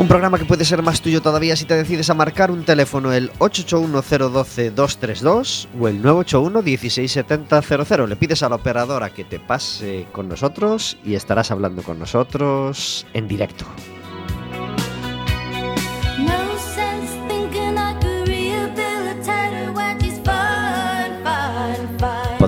Un programa que puede ser más tuyo todavía si te decides a marcar un teléfono el 881-012-232 o el 981-16700. Le pides a la operadora que te pase con nosotros y estarás hablando con nosotros en directo.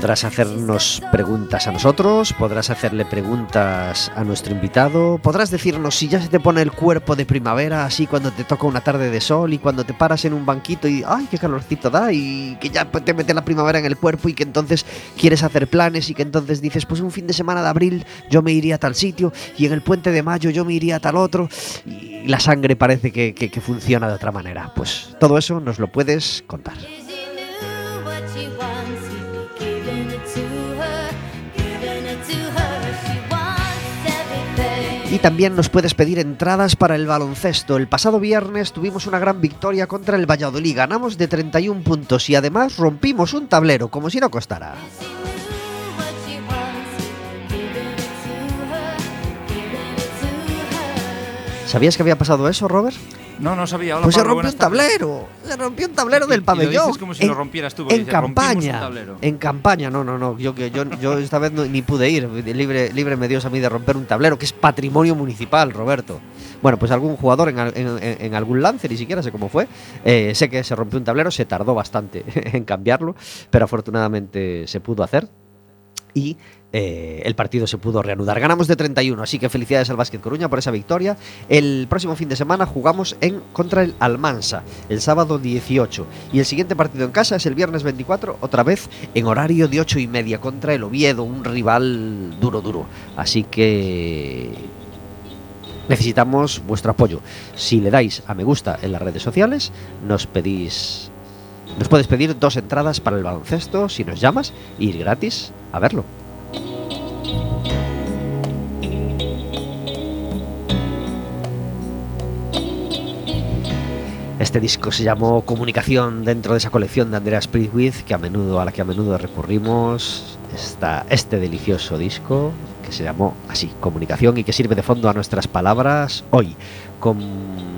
Podrás hacernos preguntas a nosotros, podrás hacerle preguntas a nuestro invitado, podrás decirnos si ya se te pone el cuerpo de primavera, así cuando te toca una tarde de sol y cuando te paras en un banquito y ¡ay, qué calorcito da! Y que ya te mete la primavera en el cuerpo y que entonces quieres hacer planes y que entonces dices, pues un fin de semana de abril yo me iría a tal sitio y en el puente de mayo yo me iría a tal otro y la sangre parece que, que funciona de otra manera. Pues todo eso nos lo puedes contar. Y también nos puedes pedir entradas para el baloncesto. El pasado viernes tuvimos una gran victoria contra el Valladolid. Ganamos de 31 puntos y además rompimos un tablero, como si no costara. ¿Sabías que había pasado eso, Robert? No, no sabía. pues se rompió un tablero. Se rompió un tablero del pabellón. Y como si lo rompieras tú. En campaña. En campaña. No, no, no. Yo, yo, yo esta vez ni pude ir. Libre, libre me dio a mí de romper un tablero, que es patrimonio municipal, Roberto. Bueno, pues algún jugador en, en, algún lance, ni siquiera sé cómo fue, eh, sé que se rompió un tablero, se tardó bastante en cambiarlo, pero afortunadamente se pudo hacer. Y eh, el partido se pudo reanudar. Ganamos de 31, así que felicidades al Básquet Coruña por esa victoria. El próximo fin de semana jugamos en contra el Almansa, el sábado 18. Y el siguiente partido en casa es el viernes 24, otra vez en horario de 8 y media contra el Oviedo, un rival duro, duro. Así que necesitamos vuestro apoyo. Si le dais a me gusta en las redes sociales, nos pedís. Nos puedes pedir dos entradas para el baloncesto si nos llamas y ir gratis a verlo. Este disco se llamó Comunicación dentro de esa colección de Andreas Priestwith que a menudo a la que a menudo recurrimos. Está este delicioso disco que se llamó así Comunicación y que sirve de fondo a nuestras palabras hoy con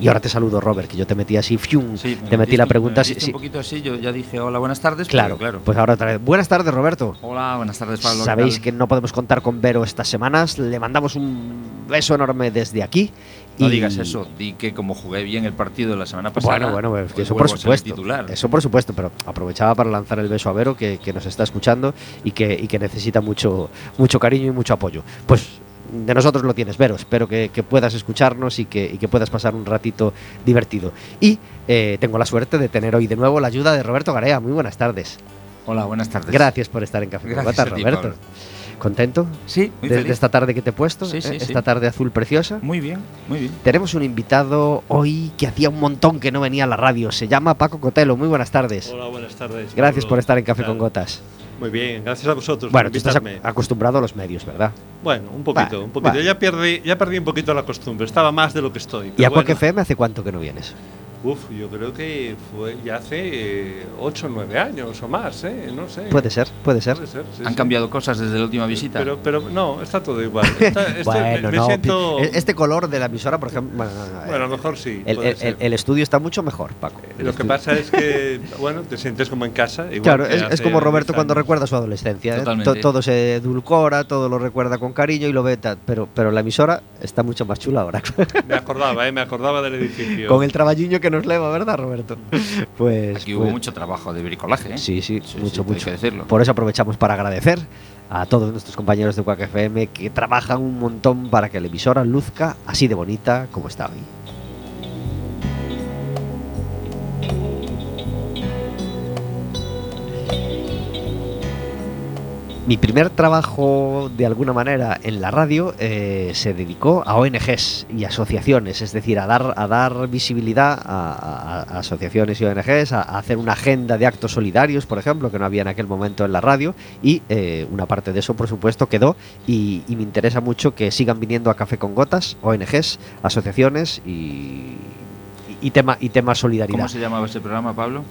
y ahora te saludo, Robert, que yo te metí así, fium, te metí la pregunta. Sí, un poquito así, yo ya dije hola, buenas tardes. Claro, claro. Pues ahora otra vez. Buenas tardes, Roberto. Hola, buenas tardes, Pablo. Sabéis que no podemos contar con Vero estas semanas. Le mandamos un beso enorme desde aquí. No digas eso, di que como jugué bien el partido de la semana pasada. Bueno, bueno, eso por supuesto. Eso por supuesto, pero aprovechaba para lanzar el beso a Vero, que, que nos está escuchando y que, y que necesita mucho, mucho cariño y mucho apoyo. Pues de nosotros lo tienes, Vero. Espero que, puedas escucharnos y que, puedas pasar un ratito divertido. Y eh, tengo la suerte de tener hoy de nuevo la ayuda de Roberto Garea. Muy buenas tardes. Hola, buenas tardes. Gracias por estar en Café Gracias Roberto. ¿Contento? Sí, muy de, esta tarde que te he puesto, sí, sí, ¿eh? esta tarde azul preciosa. Muy bien, muy bien. Tenemos un invitado hoy que hacía un montón que no venía a la radio. Se llama Paco Cotelo. Muy buenas tardes. Hola, buenas tardes. Gracias por estar en Café con Gotas. Muy bien, gracias a vosotros. Bueno, tú estás acostumbrado a los medios, ¿verdad? Bueno, un poquito, un poquito. Ya, perdí, ya perdí un poquito la costumbre, estaba más de lo que estoy. ¿Y a bueno. FM hace cuánto que no vienes? Uf, yo creo que fue ya hace 8 o 9 años o más, ¿eh? No sé. Puede ser, puede ser. Han cambiado cosas desde la última visita. Pero, pero no, está todo igual. Este, bueno, no, e-, Este color de la emisora, por ejemplo. Bueno, a lo mejor sí. El, estudio está mucho mejor, Paco. lo que pasa es que, bueno, te sientes como en casa. claro, es, como Roberto cuando recuerda su adolescencia. ¿eh? todo se edulcora, todo lo recuerda con cariño y lo ve. Pero, pero la emisora está mucho más chula ahora. me acordaba, ¿eh? Me acordaba del edificio. Con el trabajiño que nos leva, ¿verdad, Roberto? Pues. Aquí hubo pues mucho trabajo de bricolaje, ¿eh? Sí, sí, mucho, mucho. que decirlo. Por eso aprovechamos para agradecer a todos nuestros compañeros de Quack FM que trabajan un montón para que la emisora luzca así de bonita como está hoy. Mi primer trabajo, de alguna manera, en la radio eh, se dedicó a ONGs y asociaciones, es decir, a dar, a dar visibilidad a, a- a asociaciones y ONGs, a, hacer una agenda de actos solidarios, por ejemplo, que no había en aquel momento en la radio, y eh, una parte de eso, por supuesto, quedó. Y, y me interesa mucho que sigan viniendo a Café con Gotas, ONGs, asociaciones y, y, tema, y tema solidaridad. ¿Cómo se llamaba ese programa, Pablo?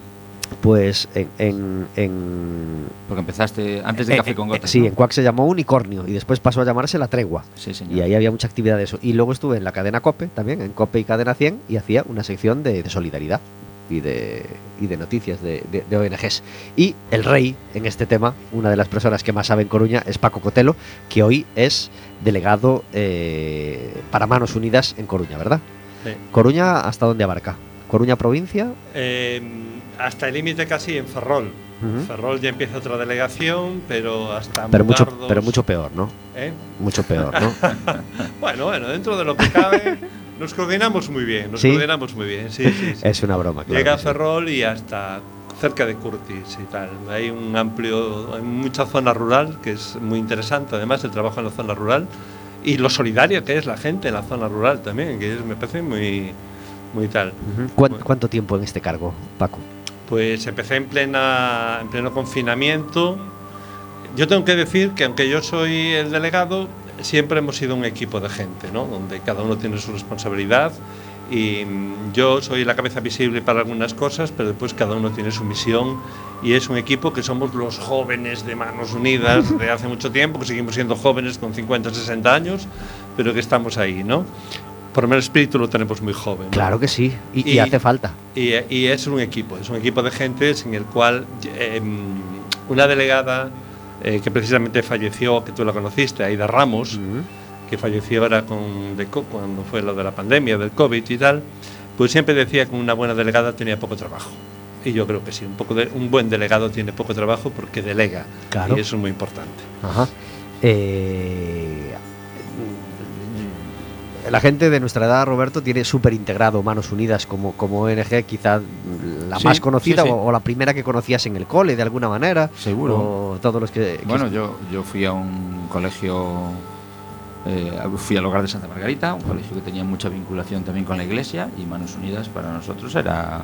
Pues en, en- en- Porque empezaste antes de eh, Café con eh, Gotas. Sí, ¿no? en Cuac se llamó Unicornio y después pasó a llamarse La Tregua. Sí, señor. Y ahí había mucha actividad de eso. Y luego estuve en la cadena COPE también, en COPE y Cadena 100, y hacía una sección de, de solidaridad y de, y de noticias de, de- de ONGs. Y el rey en este tema, una de las personas que más sabe en Coruña, es Paco Cotelo, que hoy es delegado eh, para Manos Unidas en Coruña, ¿verdad? Sí. Coruña, ¿hasta dónde abarca? Coruña provincia. Eh, hasta el límite casi en Ferrol. Ujú. Ferrol ya empieza otra delegación, pero hasta Pero mucho, pero mucho peor, ¿no? ¿eh? Mucho peor, ¿no? Bueno, bueno, dentro de lo que cabe, nos coordinamos muy bien. Nos ¿Sí? coordinamos muy bien, sí, sí. sí. es una broma, claro. Llega a. Ferrol y hasta cerca de Curtis y tal. Hay un amplio, hay mucha zona rural que es muy interesante, además el trabajo en la zona rural y lo solidaria que es la gente en la zona rural también, que es- me parece muy, muy tal. Ujú. ¿Cuán- ¿Cuánto tiempo en este cargo, Paco? Pues empecé en, plena, en pleno confinamiento. Yo tengo que decir que aunque yo soy el delegado, siempre hemos sido un equipo de gente, ¿no? donde cada uno tiene su responsabilidad y mm, yo soy la cabeza visible para algunas cosas, pero después cada uno tiene su misión y es un equipo que somos los jóvenes de Manos Unidas de hace mucho tiempo, que seguimos siendo jóvenes con 50, 60 años, pero que estamos ahí, ¿no? Por lo menos espíritu lo tenemos muy joven. ¿no? Claro que sí, y, y Y- hace falta. Y, y es un equipo, es un equipo de gente en el cual eh, una delegada eh, que precisamente falleció, que tú la conociste, Aida Ramos, que falleció ahora con, de cuando fue lo de la pandemia, del COVID y tal, pues siempre decía que una buena delegada tenía poco trabajo. Y yo creo que sí, un, poco de, un buen delegado tiene poco trabajo porque delega. Claro. Y eso es muy importante. Ajá. Eh, la gente de nuestra edad, Roberto, tiene súper integrado Manos Unidas como, como ONG, quizá la Sí, más conocida sí, sí. O, o la primera que conocías en el cole, de alguna manera. Seguro. O todos los que. que- Bueno, yo, yo fui a un colegio, eh, fui al hogar de Santa Margarita, un colegio que tenía mucha vinculación también con la iglesia y Manos Unidas para nosotros era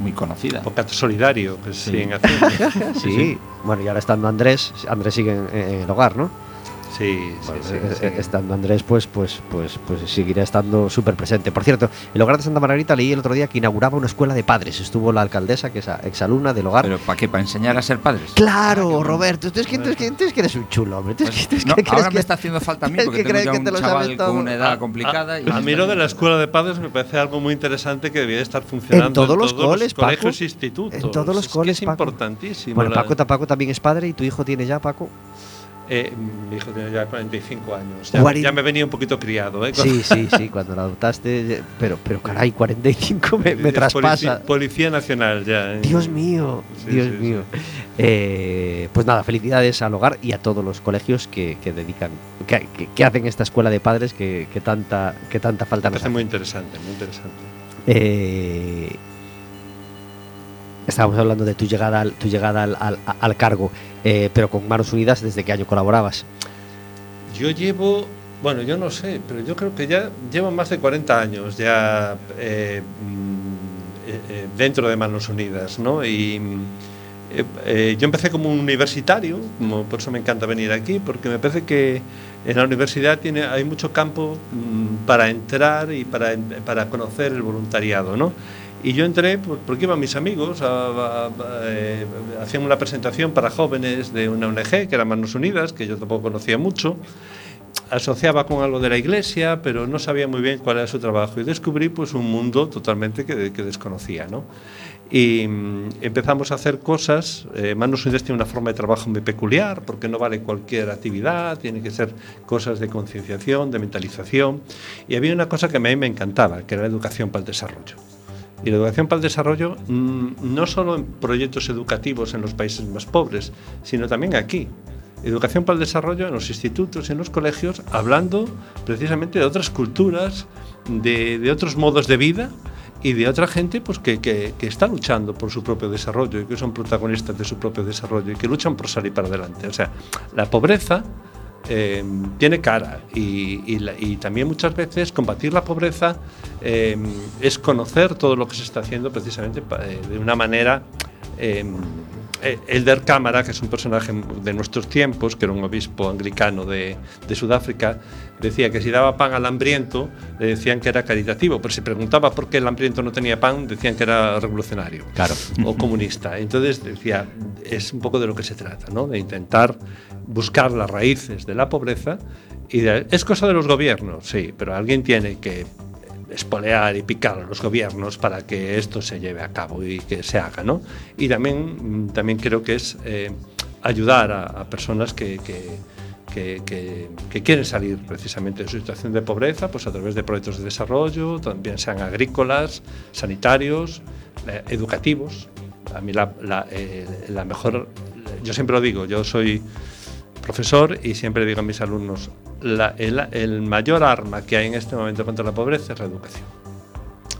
muy conocida. Solidario, que Sí. siguen haciendo. sí. Bueno, y ahora estando Andrés, Andrés sigue en, en el hogar, ¿no? Sí, sí, Bueno, sí, eh, sí. eh, Estando Andrés, pues, pues, pues, pues seguirá estando súper presente. Por cierto, el hogar de Santa Margarita leí el otro día que inauguraba una escuela de padres. Estuvo la alcaldesa, que es exalumna del hogar. ¿Pero para qué? ¿Para enseñar a ser padres? Claro, Ah. Roberto, tú es, que, tú, es que, tú es que eres un chulo, hombre. Tú es que, tú es no, que crees ahora que- me está haciendo falta a mí porque que tengo ya que un te chaval todo. con una edad A- complicada. y A, a mí lo de la escuela de padres me parece algo muy interesante que debería estar funcionando En todos los coles, Paco. colegios e institutos. En todos los Es que coles, es Paco. importantísimo. Bueno, Paco también es padre y tu hijo tiene ya, Paco. Eh, mi hijo tiene ya 45 años. Ya, Cuarenta- ya me venía un poquito criado. ¿eh? Sí, sí, sí, cuando la adoptaste. eh, Pero, pero caray, 45 me, me traspasa. Policía, policía Nacional ya. ¿eh? Dios mío, Sí, Dios sí, mío. Eh, pues nada, felicidades al hogar y a todos los colegios que, que dedican, que, que- que hacen esta escuela de padres que, tanta, que tanta falta Me nos parece hace. muy interesante, muy interesante. Estábamos hablando de tu llegada al, tu llegada al, al- cargo, eh, pero con Manos Unidas, ¿desde qué año colaborabas? Yo llevo, bueno, yo no sé, pero yo creo que ya llevo más de 40 años ya eh, mm, eh, dentro de Manos Unidas, ¿no? Y yo empecé como un universitario, por eso me encanta venir aquí, porque me parece que en la universidad tiene, hay mucho campo mm, para entrar y para, para conocer el voluntariado, ¿no? Y yo entré por- porque iban mis amigos, a- a- a- eh, hacían una presentación para jóvenes de una ONG, que era Manos Unidas, que yo tampoco conocía mucho, asociaba con algo de la iglesia, pero no sabía muy bien cuál era su trabajo y descubrí pues un mundo totalmente que, que desconocía, ¿no? Y mm, empezamos a hacer cosas, eh, Manos Unidas tiene una forma de trabajo muy peculiar, porque no vale cualquier actividad, tiene que ser cosas de concienciación, de mentalización, y había una cosa que a mí me encantaba, que era la educación para el desarrollo. Y la educación para el desarrollo mm, no solo en proyectos educativos en los países más pobres, sino también aquí. Educación para el desarrollo en los institutos y en los colegios, hablando precisamente de otras culturas, de, otros modos de vida y de otra gente pues que, que, que, está luchando por su propio desarrollo y que son protagonistas de su propio desarrollo y que luchan por salir para adelante. O sea, la pobreza eh, tiene cara y, también muchas veces combatir la pobreza eh, es conocer todo lo que se está haciendo precisamente eh, de una manera Elder Cámara, que es un personaje de nuestros tiempos, que era un obispo anglicano de, de, Sudáfrica, decía que si daba pan al hambriento, le decían que era caritativo, pero si preguntaba por qué el hambriento no tenía pan, decían que era revolucionario claro. o comunista. Entonces decía, es un poco de lo que se trata, ¿no? de intentar buscar las raíces de la pobreza. Y de, es cosa de los gobiernos, sí, pero alguien tiene que espolear y picar a los gobiernos para que esto se lleve a cabo y que se haga, ¿no? Y también, también creo que es eh, ayudar a, personas que, que, quieren salir precisamente de su situación de pobreza, pues a través de proyectos de desarrollo, también sean agrícolas, sanitarios, eh, educativos. A mí eh, la mejor, yo siempre lo digo, yo soy profesor y siempre digo a mis alumnos, la, el, el, mayor arma que hay en este momento contra la pobreza es la educación.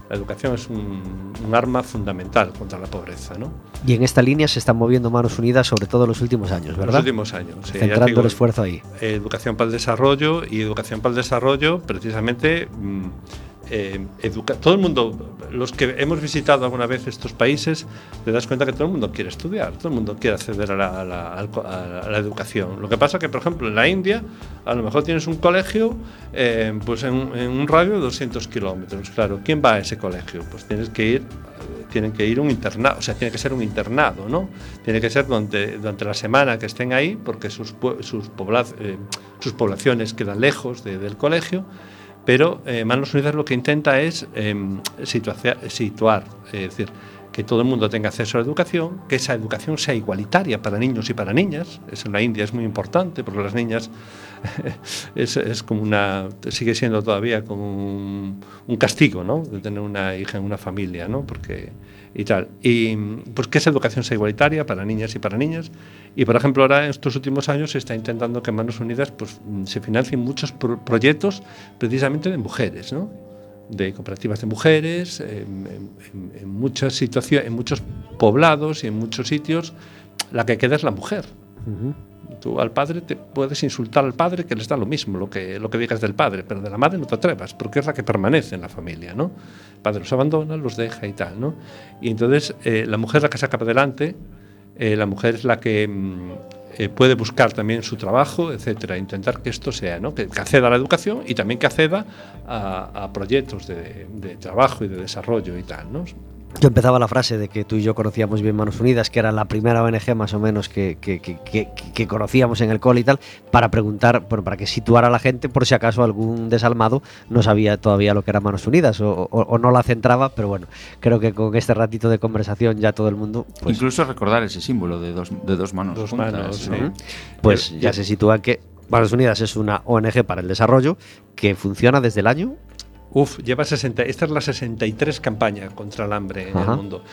La educación es un, un, arma fundamental contra la pobreza. ¿no? Y en esta línea se están moviendo manos unidas, sobre todo en los últimos años, ¿verdad? Los últimos años, sí. Centrando digo, el esfuerzo ahí. Educación para el desarrollo y educación para el desarrollo, precisamente. Mmm, eh, todo el mundo, los que hemos visitado alguna vez estos países, te das cuenta que todo el mundo quiere estudiar, todo el mundo quiere acceder a la, educación. Lo que pasa que, por ejemplo, en la India, a lo mejor tienes un colegio eh, pues en, un radio de 200 kilómetros. Claro, ¿quién va a ese colegio? Pues tienes que ir tienen que ir un internado, o sea, tiene que ser un internado, ¿no? Tiene que ser durante, la semana que estén ahí, porque sus, eh, sus poblaciones quedan lejos de, del colegio pero eh, Manos Unidas lo que intenta es eh, situar, es decir, que todo el mundo tenga acceso a la educación, que esa educación sea igualitaria para niños y para niñas. Eso en la India es muy importante porque las niñas es, es, como una sigue siendo todavía como un, un, castigo, ¿no? De tener una hija en una familia, ¿no? Porque y tal. Y pues que esa educación sea igualitaria para niñas y para niñas. Y por ejemplo, ahora en estos últimos años se está intentando que Manos Unidas pues, se financien muchos pro proyectos precisamente de mujeres, ¿no? de cooperativas de mujeres, en, en, en, muchas situaciones, en muchos poblados y en muchos sitios, la que queda es la mujer. Uh -huh. Tú al padre te puedes insultar al padre, que les da lo mismo lo que, lo que digas del padre, pero de la madre no te atrevas, porque es la que permanece en la familia, ¿no? El padre los abandona, los deja y tal, ¿no? Y entonces eh, la mujer es la que saca para adelante, eh, la mujer es la que mm, eh, puede buscar también su trabajo, etcétera, intentar que esto sea, ¿no? que, que acceda a la educación y también que acceda a, a proyectos de, de, trabajo y de desarrollo y tal. ¿no? Yo empezaba la frase de que tú y yo conocíamos bien Manos Unidas, que era la primera ONG más o menos que, que, que, que conocíamos en el cole y tal, para preguntar, bueno, para que situara a la gente por si acaso algún desalmado no sabía todavía lo que era Manos Unidas o, o, o, no la centraba, pero bueno, creo que con este ratito de conversación ya todo el mundo... Pues, Incluso recordar ese símbolo de dos, de dos manos. Dos juntas, manos, ¿no? sí. Pues ya, ya se sitúa que Manos Unidas es una ONG para el desarrollo que funciona desde el año Uf, lleva 60, esta es la 63 campaña contra el hambre en Ajá. el mundo.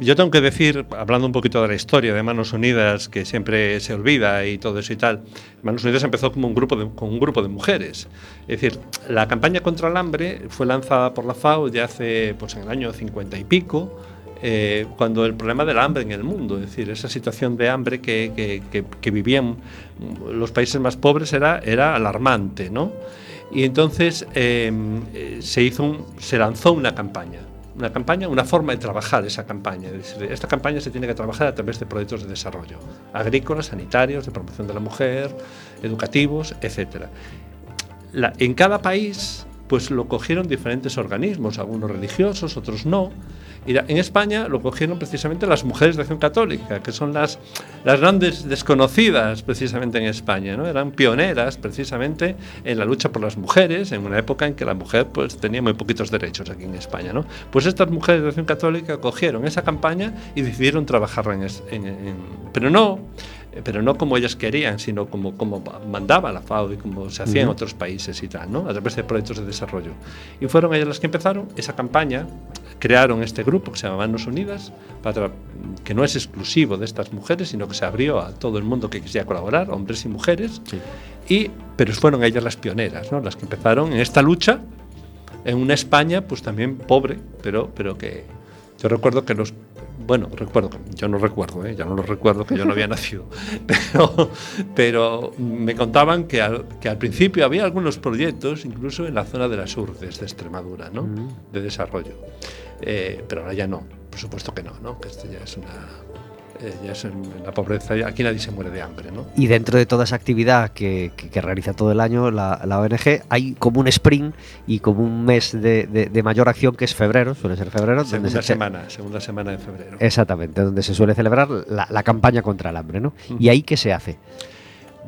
Yo tengo que decir, hablando un poquito de la historia de Manos Unidas, que siempre se olvida y todo eso y tal, Manos Unidas empezó como un grupo de, con un grupo de mujeres. Es decir, la campaña contra el hambre fue lanzada por la FAO ya hace, pues en el año 50 y pico, eh, cuando el problema del hambre en el mundo, es decir, esa situación de hambre que, que, que, que vivían los países más pobres era, era alarmante, ¿no? Y entonces eh, se, hizo se lanzó una campaña, una campaña, una forma de trabajar esa campaña. Esta campaña se tiene que trabajar a través de proyectos de desarrollo, agrícolas, sanitarios, de promoción de la mujer, educativos, etc. En cada país pues lo cogieron diferentes organismos, algunos religiosos, otros no. Y en España lo cogieron precisamente las mujeres de acción católica, que son las, las grandes desconocidas precisamente en España, ¿no? Eran pioneras precisamente en la lucha por las mujeres, en una época en que la mujer pues, tenía muy poquitos derechos aquí en España, ¿no? Pues estas mujeres de acción católica cogieron esa campaña y decidieron trabajarla en, en, en pero no pero no como ellas querían, sino como, como mandaba la FAO y como se hacía uh -huh. en otros países y tal, ¿no? a través de proyectos de desarrollo. Y fueron ellas las que empezaron esa campaña, crearon este grupo que se llama Manos Unidas, para, que no es exclusivo de estas mujeres, sino que se abrió a todo el mundo que quisiera colaborar, hombres y mujeres, sí. y, pero fueron ellas las pioneras, ¿no? las que empezaron en esta lucha en una España pues también pobre, pero, pero que yo recuerdo que los bueno, recuerdo, yo no recuerdo, ¿eh? ya no lo recuerdo, que yo no había nacido, pero, pero me contaban que al, que al, principio había algunos proyectos, incluso en la zona de las Urdes de Extremadura, ¿no? Mm. de desarrollo, eh, pero ahora ya no, por supuesto que no, ¿no? que esto ya es una, eh, ya es en, la pobreza, aquí nadie se muere de hambre. ¿no? Y dentro de toda esa actividad que, que, realiza todo el año la, la, ONG, hay como un sprint y como un mes de, de, de mayor acción que es febrero, suele ser febrero. Segunda donde semana, se... segunda semana de febrero. Exactamente, donde se suele celebrar la, la campaña contra el hambre. ¿no? Uh -huh. ¿Y ahí qué se hace?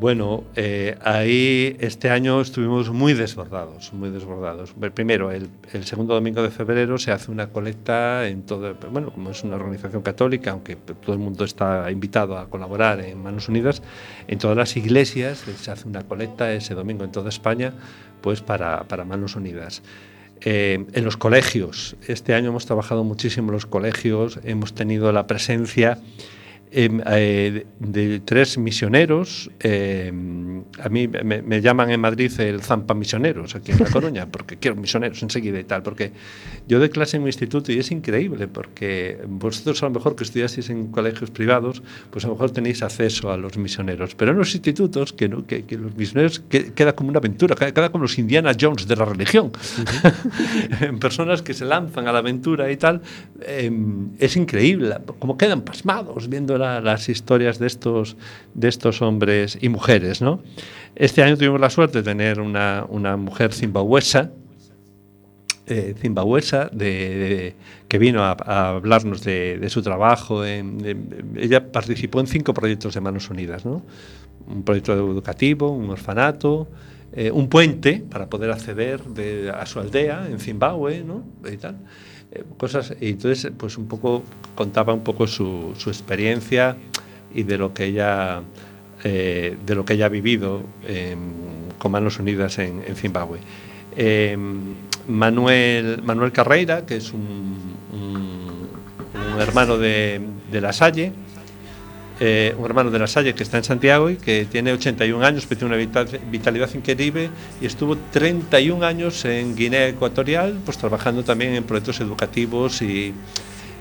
Bueno, eh, ahí este año estuvimos muy desbordados, muy desbordados. Primero, el, segundo domingo de febrero se hace una colecta en todo, bueno, como es una organización católica, aunque todo el mundo está invitado a colaborar en Manos Unidas, en todas las iglesias se hace una colecta ese domingo en toda España, pues para, para Manos Unidas. Eh, en los colegios, este año hemos trabajado muchísimo en los colegios, hemos tenido la presencia eh, de tres misioneros. Eh, a mí me, me, llaman en Madrid el Zampa Misioneros, aquí en La Coruña, porque quiero misioneros enseguida y tal. Porque yo doy clase en mi instituto y es increíble, porque vosotros a lo mejor que estudiasteis en colegios privados, pues a lo mejor tenéis acceso a los misioneros. Pero en los institutos, que, ¿no? que, que los misioneros que, queda como una aventura, queda como los Indiana Jones de la religión. Personas que se lanzan a la aventura y tal. Eh, es increíble, como quedan pasmados viendo la, las historias de estos, de estos hombres y mujeres. ¿no? Este año tuvimos la suerte de tener una, una mujer zimbabuesa, eh, zimbabuesa de, de, que vino a, a hablarnos de, de, su trabajo. En, ella participó en cinco proyectos de Manos Unidas. ¿no? Un proyecto educativo, un orfanato, eh, un puente para poder acceder a su aldea en Zimbabue ¿no? y tal. Cosas y entonces pues un poco contaba un poco su, su experiencia y de lo que ella eh, de lo que ella ha vivido eh, con Manos Unidas en, en Zimbabue. Eh, Manuel, Manuel Carreira, que es un hermano de, de, La Salle, eh, un hermano de La Salle que está en Santiago y que tiene 81 años, pero tiene una vitalidad increíble y estuvo 31 años en Guinea Ecuatorial, pues trabajando también en proyectos educativos y,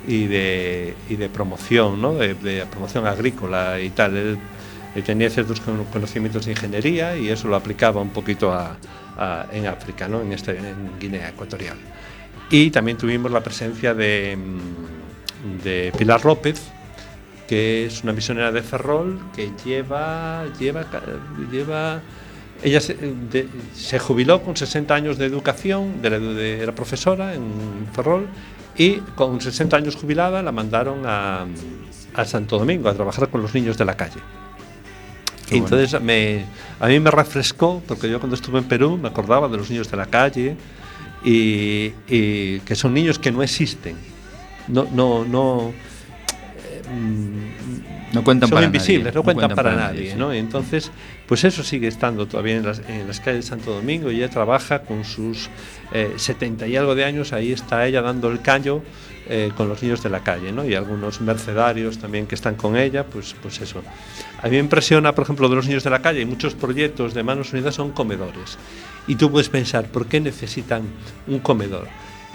y, de, y de, promoción, ¿no? de, de promoción agrícola y tal. Él, tenía ciertos conocimientos de ingeniería y eso lo aplicaba un poquito a, en África, ¿no? en, este, en Guinea Ecuatorial. Y también tuvimos la presencia de, de Pilar López, que es una misionera de Ferrol que lleva, lleva, lleva ella se, de, se, jubiló con 60 años de educación, de, de, era profesora en Ferrol, y con 60 años jubilada la mandaron a, a Santo Domingo a trabajar con los niños de la calle. Qué Entonces bueno. me, a mí me refrescó, porque yo cuando estuve en Perú me acordaba de los niños de la calle y, y que son niños que no existen. No, no, no, no cuentan son para invisibles, nadie. no, cuentan, no cuentan para, para, nadie. nadie sí. ¿no? Entonces, pues eso sigue estando todavía en las, en las calles de Santo Domingo y ella trabaja con sus eh, 70 y algo de años, ahí está ella dando el callo eh, con los niños de la calle, ¿no? Y algunos mercedarios también que están con ella, pues, pues eso. A mí me impresiona, por ejemplo, de los niños de la calle, y muchos proyectos de Manos Unidas son comedores. Y tú puedes pensar, ¿por qué necesitan un comedor?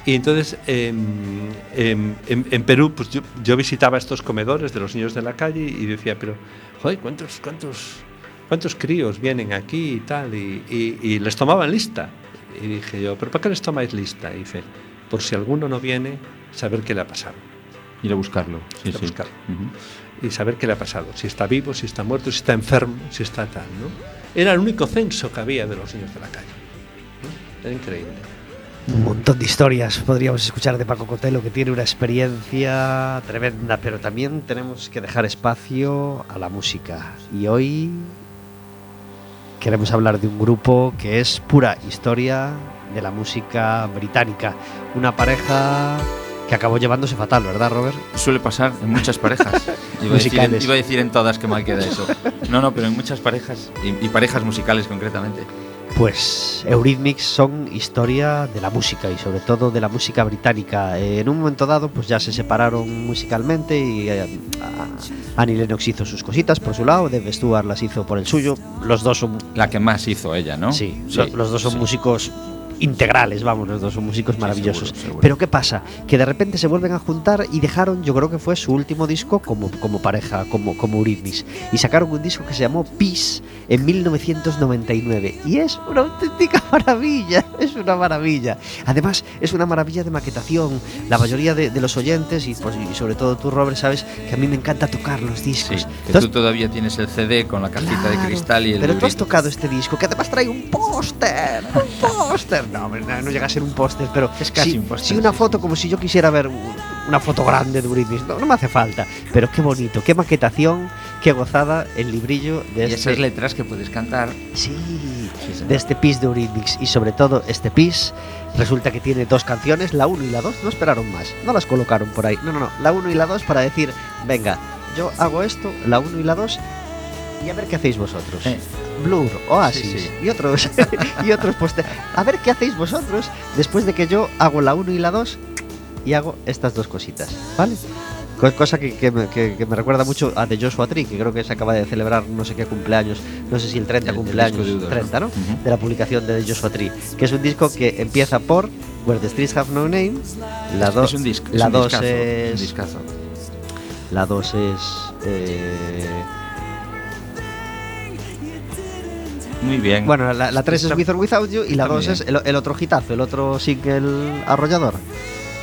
Y entonces eh, en, en, Perú pues yo, yo, visitaba estos comedores de los niños de la calle y decía, pero, joder, ¿cuántos, cuántos, cuántos críos vienen aquí y tal? Y, y, y, les tomaban lista. Y dije yo, ¿pero por qué les tomáis lista? Y dice, por si alguno no viene, saber qué le ha pasado. Ir a buscarlo. Sí, Ir a sí. buscarlo. Uh -huh. Y saber qué le ha pasado. Si está vivo, si está muerto, si está enfermo, si está tal, ¿no? Era el único censo que había de los niños de la calle. ¿no? Era increíble un montón de historias podríamos escuchar de Paco Cotelo que tiene una experiencia tremenda, pero también tenemos que dejar espacio a la música. Y hoy queremos hablar de un grupo que es pura historia de la música británica. Una pareja que acabó llevándose fatal, ¿verdad, Robert? Suele pasar en muchas parejas. iba, a decir, iba, a decir, en todas que mal queda eso. No, no, pero en muchas parejas, y, y parejas musicales concretamente. Pues Eurythmics son historia de la música y sobre todo de la música británica. Eh, en un momento dado, pues ya se separaron musicalmente y eh, Annie Lennox hizo sus cositas por su lado, Dave Stewart las hizo por el suyo. Los dos son la que más hizo ella, ¿no? Sí, sí los dos son sí. músicos integrales, vamos, los dos son músicos maravillosos. seguro, seguro. Pero ¿qué pasa? Que de repente se vuelven a juntar y dejaron, yo creo que fue su último disco como, como pareja, como, como Eurythmics. Y sacaron un disco que se llamó Peace en 1999. Y es una auténtica maravilla, es una maravilla. Además, es una maravilla de maquetación. La mayoría de, de los oyentes, y, pues, y sobre todo tú, Robert, sabes que a mí me encanta tocar los Sí, discos. que Tú has- tú todavía tienes el CD con la cajita de Claro, cristal y el Pero tú has tocado este disco que además trae un póster. Un póster. No, no, llega a ser un póster, pero Es casi sí, un póster, una foto como si yo quisiera ver un- una foto grande de Britney. No, no me hace falta. Pero qué bonito, qué maquetación, qué gozada el librillo de Y este. esas letras que puedes cantar. Sí, de este pis de Eurythmics y sobre todo este pis resulta que tiene dos canciones, la 1 y la 2, no esperaron más, no las colocaron por ahí, no, no, no, la 1 y la 2 para decir, venga, yo hago esto, la 1 y la 2 y a ver qué hacéis vosotros. Eh. Blur, Oasis Sí, sí. y otros y otros te- a ver qué hacéis vosotros después de que yo hago la 1 y la 2 y hago estas dos cositas, ¿vale? Co- Cosa que, que me, que- que me recuerda mucho a The Joshua Tree, que creo que se acaba de celebrar no sé qué cumpleaños, no sé si el 30 El- el cumpleaños, disco de U2, 30, ¿no? Ujú. De la publicación de The Joshua Tree, que es un disco que empieza por Where the Streets Have No Name, la Es- 2 es un la es un dos discazo, es- un discazo. la 2 es eh, Muy bien. Bueno, la, la 3 es With or Without You y la está 2 muy es el, el otro hitazo, el otro single arrollador.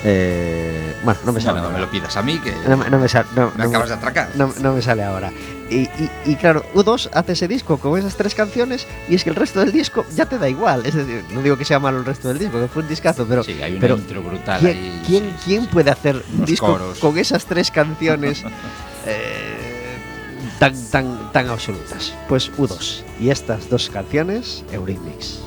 Eh, bueno, no me no, sale. no me ahora. lo pidas a mí, que No, me- no me sale. No, me no me- acabas de atracar. no- no me sale ahora. Y, y- y claro, U2 hace ese disco con esas tres canciones y es que el resto del disco ya te da igual. Es decir, no digo que sea malo el resto del disco, que fue un discazo, pero sí, hay una pero intro brutal ¿quién, ahí. quién- sí, quién sí. puede hacer un disco coros. con esas tres canciones eh, tan, tan, tan absolutas? Pues U2. Y estas dos canciones, Eurythmics.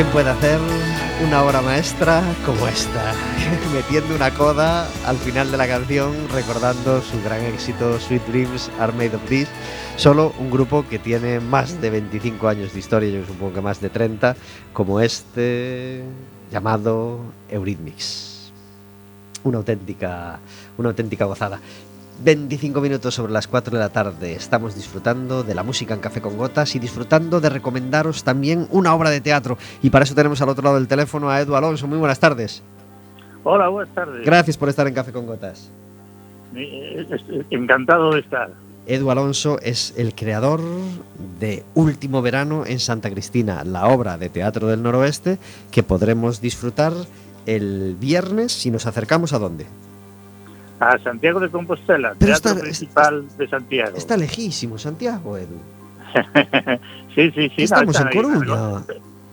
¿Quién puede hacer una obra maestra como esta? Metiendo una coda al final de la canción, recordando su gran éxito Sweet Dreams Are Made of This. Solo un grupo que tiene más de 25 años de historia, yo supongo que más de 30, como este llamado Eurythmics. Una auténtica, una auténtica gozada. 25 minutos sobre las 4 de la tarde. Estamos disfrutando de la música en Café con Gotas y disfrutando de recomendaros también una obra de teatro. Y para eso tenemos al otro lado del teléfono a Edu Alonso. Muy buenas tardes. Hola, buenas tardes. Gracias por estar en Café con Gotas. Eh, es- Encantado de estar. Edu Alonso es el creador de Último Verano en Santa Cristina, la obra de teatro del noroeste que podremos disfrutar el viernes si nos acercamos a dónde. A Santiago de Compostela, Pero Teatro está- Principal de Santiago. Está lejísimo, Santiago, Edu. sí, sí, sí. Estamos está en Coruña.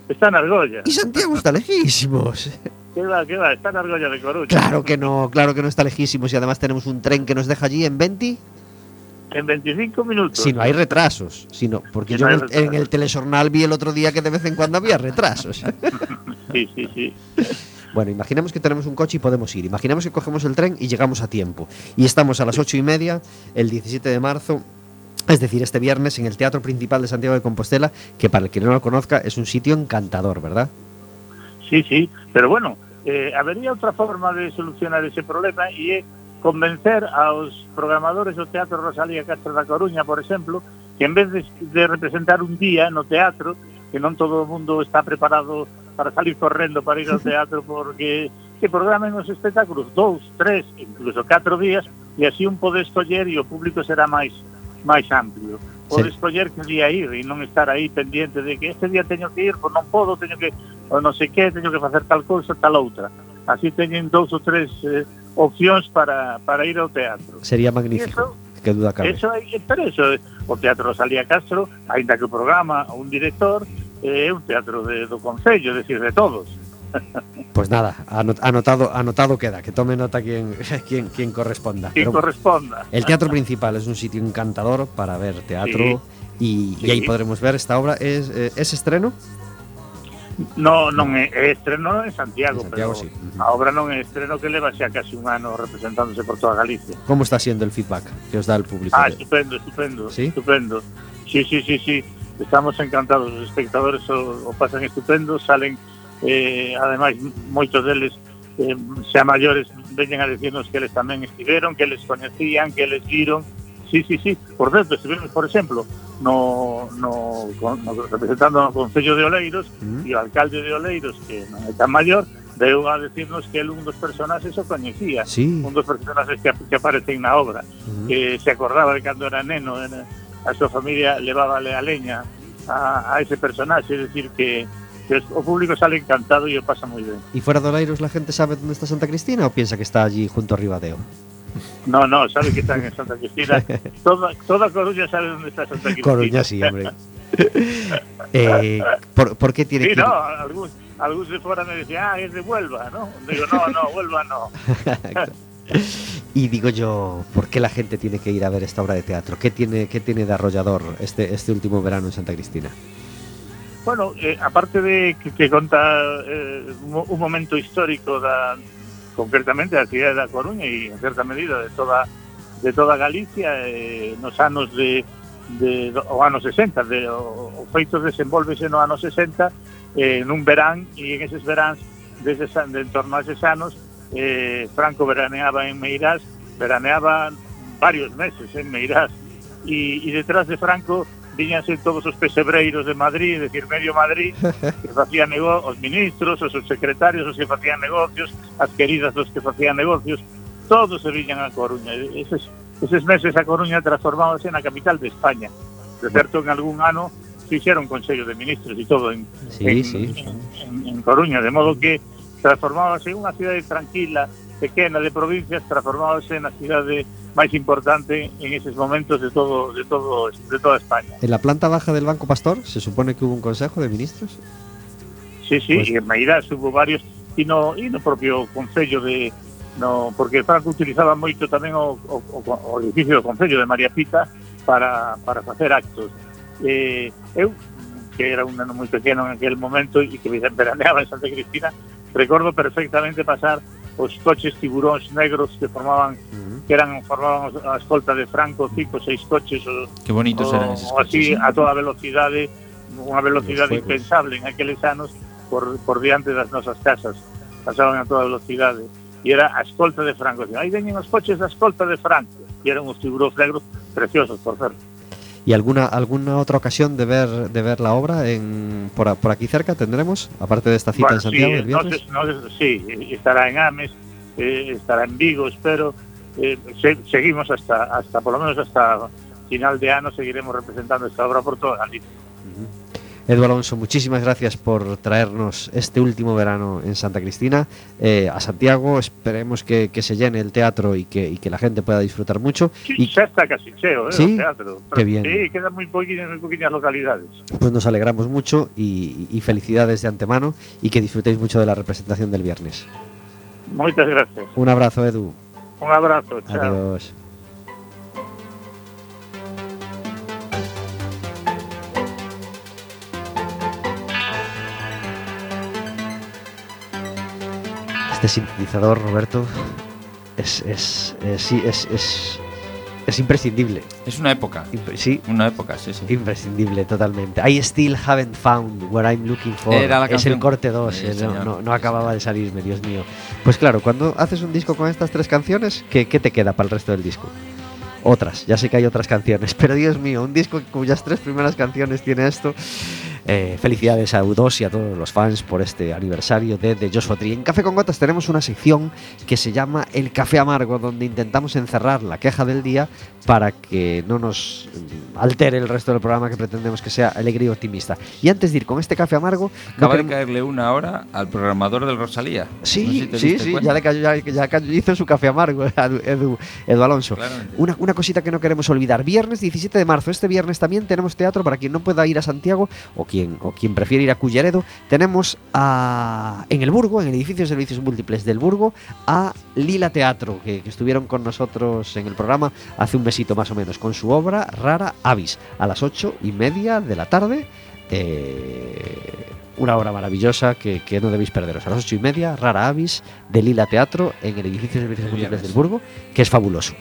Está en Argolla. Y Santiago está lejísimos. ¿Qué va, qué va? Está en Argolla de Coruña. Claro que no, claro que no está lejísimos y además tenemos un tren que nos deja allí en 20. en 25 minutos. Si no hay retrasos, sino porque Si yo no en el, en el vi el otro día que de vez en cuando había retrasos. Sí, sí, sí. Bueno, imaginemos que tenemos un coche y podemos ir. Imaginemos que cogemos el tren y llegamos a tiempo. Y estamos a las ocho y media, el 17 de marzo, es decir, este viernes, en el Teatro Principal de Santiago de Compostela, que para el que no lo conozca es un sitio encantador, ¿verdad? Sí, sí, pero bueno, eh, habería outra forma de solucionar ese problema e é convencer aos programadores do Teatro Rosalía Castro da Coruña, por exemplo, que en vez de, representar un día no teatro, que non todo o mundo está preparado para salir correndo para ir ao teatro porque que programen os espectáculos dous, tres, incluso catro días e así un pode escoller e o público será máis máis amplio pode sí. escoller que día ir e non estar aí pendiente de que este día teño que ir, pois non podo, teño que ou non sei que, teño que facer tal cousa, tal outra. Así teñen dous ou tres eh, opcións para, para ir ao teatro. Sería magnífico. Eso, que duda cabe. Eso, pero eso, o Teatro Rosalía Castro, ainda que o programa, un director, é un teatro de, do Concello, decir, de todos. Pues pois nada, anotado, anotado queda, que tome nota quien, quien, quien corresponda. Quien Pero corresponda. El teatro principal es un sitio encantador para ver teatro sí, y, sí. y aí podremos ver esta obra. ¿Es, eh, es estreno? No, non é, é estreno en Santiago, en Santiago pero sí. Uh -huh. a obra non é estreno que leva xa casi un ano representándose por toda Galicia. Como está sendo el feedback que os dá el público? Ah, estupendo, estupendo, ¿Sí? estupendo. Sí, sí, sí, sí estamos encantados os espectadores o, o pasan estupendo salen eh, ademais moitos deles eh, xa maiores veñen a decirnos que eles tamén estiveron que eles coñecían, que eles viron Sí, sí, sí, por certo, estivemos, por exemplo no, no, con, no representando o Concello de Oleiros mm. e o alcalde de Oleiros, que non é tan maior deu a decirnos que el un dos personaxes o coñecía, sí. un dos personaxes que, que aparecen na obra, mm. que se acordaba de cando era neno, era, a súa familia levábale a leña a, a ese personaxe é dicir que, que o público sale encantado e o pasa moi ben ¿Y fuera de Oleiros la gente sabe dónde está Santa Cristina o piensa que está allí junto a Ribadeo? no, no, sabe que están en Santa Cristina toda, toda Coruña sabe onde está Santa Cristina Coruña sí, hombre. Eh, ¿por, por qué tiene Sí, que no, algún, algún de fuera me decía, ah, es de Huelva, ¿no? Digo, no, no, Huelva no. Y digo yo, ¿por qué la gente tiene que ir a ver esta obra de teatro? ¿Qué tiene, qué tiene de arrollador este, este último verano en Santa Cristina? Bueno, eh, aparte de que, que conta eh, un, mo- un momento histórico da, concretamente da cidade da Coruña e en certa medida de toda de toda Galicia eh, nos anos de, de o anos 60 de, o, o feito desenvolvese no ano 60 eh, nun verán e en eses veráns de en torno a eses anos eh, Franco veraneaba en Meirás, veraneaba varios meses en Meirás, e, e detrás de Franco viñanse todos os pesebreiros de Madrid, decir, medio Madrid, que facían negocios, os ministros, os secretarios, os que facían negocios, as queridas dos que facían negocios, todos se viñan a Coruña. Eses, eses meses a Coruña transformábase na capital de España. De certo, en algún ano fixeron Consello de Ministros e todo en, sí, en, sí. En, en, en Coruña, de modo que transformábase unha cidade tranquila, pequena de provincias, transformábase na cidade máis importante en eses momentos de todo de todo de toda España. En la planta baja del Banco Pastor se supone que hubo un consejo de ministros. Sí, sí, pues... en Meirás hubo varios e no, e no propio Concello de no, porque Franco utilizaba moito tamén o, o, o o edificio do Concello de María Pita para, para facer actos. Eh, eu, que era un nano moi pequeno en aquel momento e que veraneaba en Santa Cristina, Recordo perfectamente pasar os coches tiburóns negros que formaban uh -huh. que eran formaban a escolta de Franco, cinco, seis coches o, que bonitos o, eran esos coches, así ¿sí? a toda velocidade, unha velocidade impensable en aqueles anos por, por diante das nosas casas. Pasaban a toda velocidade e era a escolta de Franco. Aí veñen os coches da escolta de Franco, E eran os tiburóns negros preciosos, por certo. ¿Y alguna, alguna otra ocasión de ver, de ver la obra en, por, por aquí cerca tendremos? Aparte de esta cita en Santiago sí, el viernes. no sé- no sé- sí, estará en Ames, eh, estará en Vigo, espero. Eh, se- seguimos hasta, hasta, por lo menos hasta final de ano, seguiremos representando esta obra por toda Galicia. Edu Alonso, muchísimas gracias por traernos este último verano en Santa Cristina eh, a Santiago. Esperemos que, que se llene el teatro y que, y que la gente pueda disfrutar mucho. Sí, Y xa está casi cheo, eh, ¿Sí? teatro. Qué bien. Sí, quedan moi poquinhas localidades. pues nos alegramos mucho y, y felicidades de antemano y que disfrutéis mucho de la representación del viernes. Moitas gracias. Un abrazo, Edu. Un abrazo, chao. Adiós. Este sintetizador, Roberto, es, es, es, es, es, es imprescindible. Es una época. Impre- sí, Una época, sí, sí. imprescindible totalmente. I still haven't found what I'm looking for. Era la es el corte 2, Sí, eh, no, no- no acababa de salirme, Dios mío. Pues claro, cuando haces un disco con estas tres canciones, ¿qué, qué te queda para el resto del disco? Otras, ya sé que hay otras canciones, pero Dios mío, un disco cuyas tres primeras canciones tiene esto. Eh, felicidades a U2 y a todos los fans por este aniversario de The Joshua Tree. En Café con Gotas tenemos una sección que se llama El Café Amargo, donde intentamos encerrar la queja del día para que no nos altere el resto del programa que pretendemos que sea alegre y optimista. Y antes de ir con este café amargo, no Acaba de queremos- caerle una hora al programador del Rosalía. No sé Sí, si sí, sí, cuenta. ya, le cayó, ya, ya hizo su café amargo Edu, Edu- Edu Alonso. Claramente. Una, una cosita que no queremos olvidar. Viernes 17 de marzo. Este viernes también tenemos teatro para quien no pueda ir a Santiago o quien, o quien prefiere ir a Culleredo. Tenemos a, en el Burgo, en el edificio de servicios múltiples del Burgo, a Lila Teatro, que, que estuvieron con nosotros en el programa hace un mesito más o menos, con su obra Rara Avis, a las ocho y media de la tarde. Eh, una obra maravillosa que, que no debéis perderos. A las ocho y media, Rara Avis, de Lila Teatro, en el edificio de servicios múltiples del Burgo, que es fabuloso.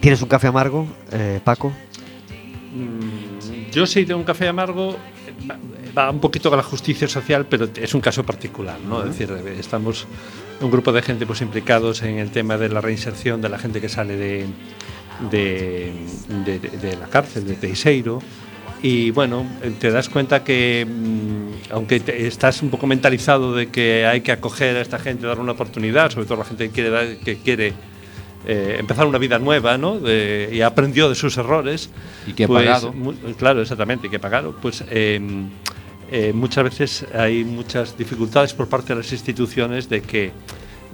¿Tienes un café amargo, eh, Paco? Mm, Yo sí tengo un café amargo, va- un poquito con la justicia social, pero es un caso particular, ¿no? Es decir, estamos un grupo de gente pues implicados en el tema de la reinserción de la gente que sale de, de, de- de- de la cárcel, de Teiseiro. Y bueno, te das cuenta que, mm, aunque te- estás un poco mentalizado de que hay que acoger a esta gente, dar una oportunidad, sobre todo la gente que quiere, dar- que quiere eh, empezar una vida nueva, ¿no? De- y aprendió de sus errores. Y que ha pues, pagado. mu- claro, exactamente, y que pagaron. Pues eh, eh, muchas veces hay muchas dificultades por parte de las instituciones de que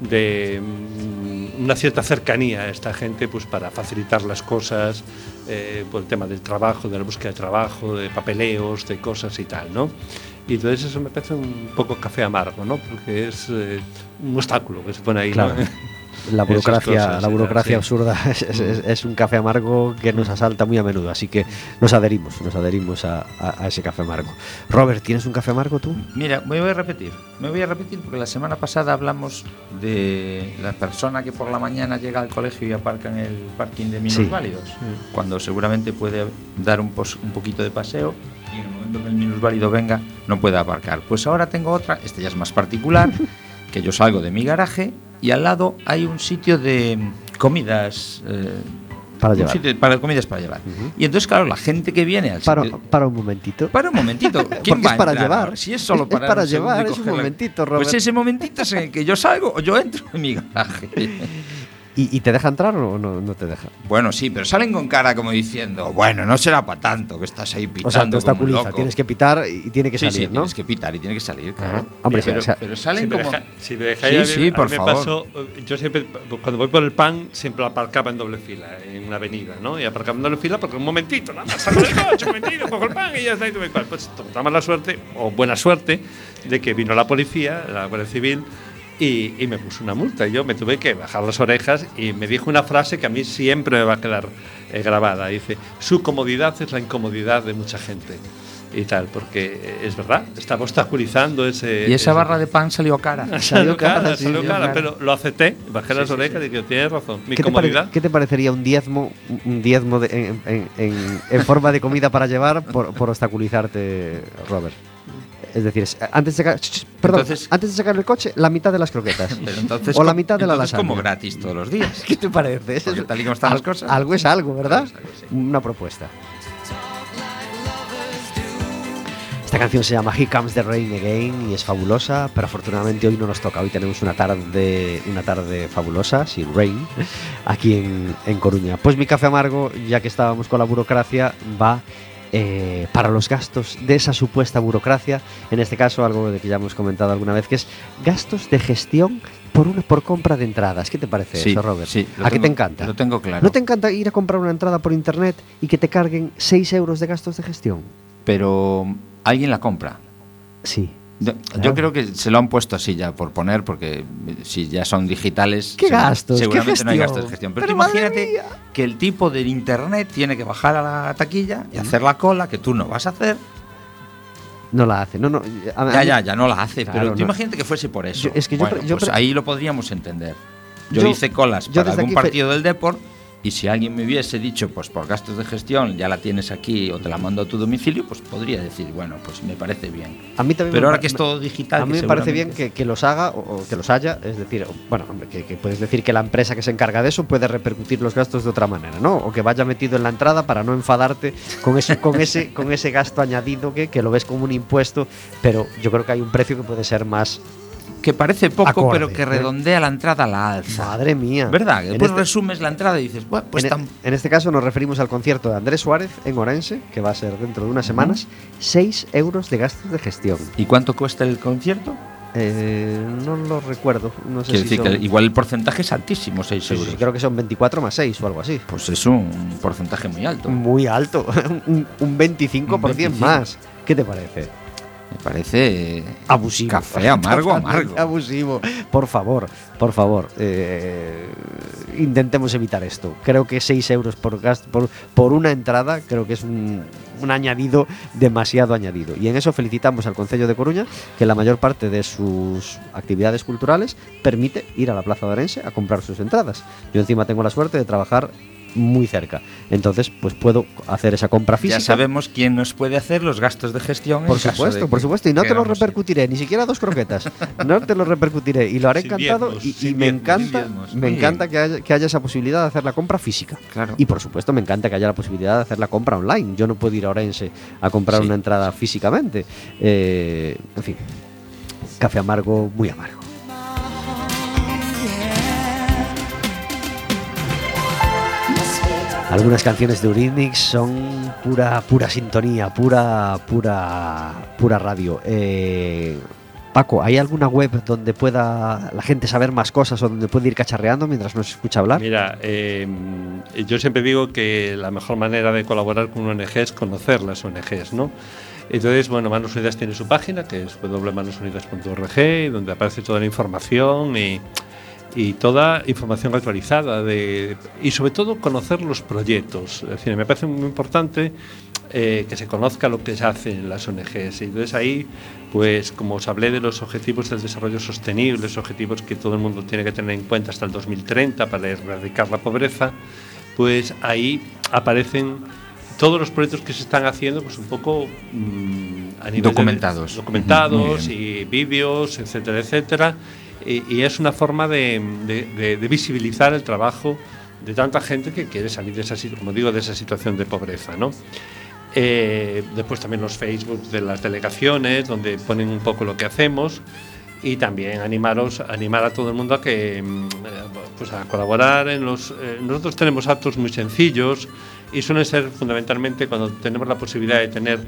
de mm, una cierta cercanía a esta gente pues para facilitar las cosas eh, por el tema del trabajo, de la búsqueda de trabajo, de papeleos, de cosas y tal, ¿no? Y entonces eso me parece un poco café amargo, ¿no? Porque es eh, un obstáculo que se pone ahí, Claro. ¿no? La burocracia, cosas la burocracia sí. absurda es, es- es- es un café amargo que nos asalta muy a menudo, así que nos adherimos, nos adherimos a, a- a ese café amargo. Robert, ¿tienes un café amargo tú? Mira, me voy a repetir. Me voy a repetir porque la semana pasada hablamos de la persona que por la mañana llega al colegio y aparca en el parking de Sí. minusválidos. Cuando seguramente puede dar un, pos- un poquito de paseo y en el momento que el minusválido venga no puede aparcar. Pues ahora tengo otra, esta ya es más particular, que yo salgo de mi garaje y al lado hay un sitio de comidas. eh, Para llevar. sitio para comidas para llevar. Y entonces, claro, la gente que viene al Para, sitio- para un momentito. para un momentito. ¿Quién va es para entrar llevar. Si es solo Es- es para, para llevar, es un momentito, Robert. Pues ese momentito es en el que yo salgo o yo entro en mi garaje. ¿Y, y te deja entrar o no, no te deja? Bueno, sí, pero salen con cara como diciendo, bueno, no será para tanto, que estás ahí pitando O sea, te obstaculiza, loco. tienes que pitar y tiene que sí, salir, sí, ¿no? tienes que pitar y tiene que salir, claro. Ajá. Hombre, pero, sea, pero salen Si me, como... deja- si me dejáis, Sí, a mí- sí, a mí por me favor. pasó, eh, yo siempre, cuando voy por el pan, siempre aparcaba en doble fila, en una avenida, ¿no? Y aparcaba en doble fila porque un momentito, nada más, saco del coche, un momentito, cojo el pan y ya está. Y tú me cual. Pues tomamos la suerte, o buena suerte, de que vino la policía, la Guardia Civil, y, y me puso una multa. Y yo me tuve que bajar las orejas y me dijo una frase que a mí siempre me va a quedar eh, grabada. Dice, su comodidad es la incomodidad de mucha gente. Y tal, porque eh, es verdad, estaba obstaculizando ese... Y esa ese- barra de pan salió cara. Salió cara, cara, sí, salió salió cara, cara. pero lo acepté, bajé las orejas y dije, tienes razón, mi ¿Qué te, comodidad. qué te parecería un diezmo, un diezmo de- en, en- en- en forma de comida para llevar por, por obstaculizarte, Robert? Es decir, es- antes de sacar, perdón, Entonces- antes de sacar el coche, la mitad de las croquetas. Pero entonces, o la mitad de la lasaña. como gratis todos los días. ¿Qué te parece? Porque tal y como están las cosas. Algo es algo, ¿verdad? Algo es algo, sí. Una propuesta. Esta canción se llama Here Comes the Rain Again y es fabulosa, pero afortunadamente hoy no nos toca. Hoy tenemos una tarde, una tarde fabulosa, sin rain, aquí en, en Coruña. Pues mi café amargo, ya que estábamos con la burocracia, va eh, para los gastos de esa supuesta burocracia. En este caso, algo de que ya hemos comentado alguna vez, que es gastos de gestión por una por compra de entradas. ¿Qué te parece Sí, eso, Robert? sí, ¿A qué te encanta? Lo tengo claro. ¿No te encanta ir a comprar una entrada por internet y que te carguen 6 euros de gastos de gestión? Pero alguien la compra. Sí. Yo, Claro. yo creo que se lo han puesto así ya por poner, porque si ya son digitales, ¿Qué segura- gastos? ¿Qué seguramente no hay gastos de gestión. Pero, imagínate mía. que el tipo del internet tiene que bajar a la taquilla y hacer la cola que tú no vas a hacer. No la hace. No, no. a- Ya, ya, ya no la hace, Claro, pero tú no. imagínate que fuese por eso. Yo- es que yo Bueno, pre- yo pues ahí lo podríamos entender. Yo, Yo- hice colas yo para algún partido del Deport y si alguien me hubiese dicho, pues por gastos de gestión ya la tienes aquí o te la mando a tu domicilio, pues podría decir, bueno, pues me parece bien. A mí también Pero ahora que es todo digital, A mí me parece bien que, que los haga o, o que los haya, es decir, bueno, hombre, que, que puedes decir que la empresa que se encarga de eso puede repercutir los gastos de otra manera, ¿no? O que vaya metido en la entrada para no enfadarte con ese, con ese, con ese gasto añadido que, que lo ves como un impuesto, pero yo creo que hay un precio que puede ser más. Que parece poco, Acorde, pero que ¿eh? redondea la entrada a la alza. Madre mía. ¿Verdad? Que En Después este- resumes la entrada y dices, bueno, pues en, e- tan- en este caso nos referimos al concierto de Andrés Suárez en Orense, que va a ser dentro de unas semanas, 6 euros de gastos de gestión. ¿Y cuánto cuesta el concierto? Eh, no lo recuerdo, no sé Quiero si decir son- que igual el porcentaje es altísimo, 6 Sí, sí, euros. creo que son 24 más 6 o algo así. Pues es un porcentaje muy alto. Muy alto, un, un 25% Un 25. más. ¿Qué te parece? Me parece Abusivo. Café amargo, amargo. Abusivo. Por favor, por favor. eh, intentemos evitar esto. Creo que 6 euros por, gas- por, por una entrada, creo que es un, un añadido demasiado añadido. Y en eso felicitamos al Concello de Coruña, que la mayor parte de sus actividades culturales permite ir a la Plaza de Orense a comprar sus entradas. Yo encima tengo la suerte de trabajar muy cerca. Entonces, pues puedo hacer esa compra física. Ya sabemos quién nos puede hacer los gastos de gestión. Por supuesto, de por supuesto. Y no te lo queramos ir. repercutiré, ni siquiera dos croquetas. no te lo repercutiré. Y lo haré Sin encantado. diezmos, y, me encanta, me encanta que haya, que haya esa posibilidad de hacer la compra física. Claro. Y por supuesto, me encanta que haya la posibilidad de hacer la compra online. Yo no puedo ir a Orense a comprar Sí. una entrada físicamente. Eh, en fin, café amargo, muy amargo. Algunas canciones de Eurythmics son pura, pura sintonía, pura, pura, pura radio. Eh, Paco, ¿hay alguna web donde pueda la gente saber más cosas o donde puede ir cacharreando mientras nos escucha hablar? Mira, eh, yo siempre digo que la mejor manera de colaborar con una ONG es conocer las ONGs, ¿no? Entonces, bueno, Manos Unidas tiene su página, que es www.manosunidas.org, donde aparece toda la información y, y toda información actualizada de, y sobre todo conocer los proyectos. Es decir, me parece muy importante eh, que se conozca lo que se hace en las ONGs. Y entonces ahí, pues como os hablé de los objetivos del desarrollo sostenible, los objetivos que todo el mundo tiene que tener en cuenta hasta el 2030 para erradicar la pobreza, pues ahí aparecen todos los proyectos que se están haciendo, pues un poco mm, a nivel de- Documentados. documentados y vídeos, etcétera, etcétera. Y, y es una forma de, de- de- de visibilizar el trabajo de tanta gente que quiere salir de esa, como digo, de esa situación de pobreza, ¿no? Eh, después también los Facebook de las delegaciones, donde ponen un poco lo que hacemos y también animaros, animar a todo el mundo a que mm, eh, pues a colaborar en los eh, nosotros tenemos actos muy sencillos y suelen ser fundamentalmente cuando tenemos la posibilidad de tener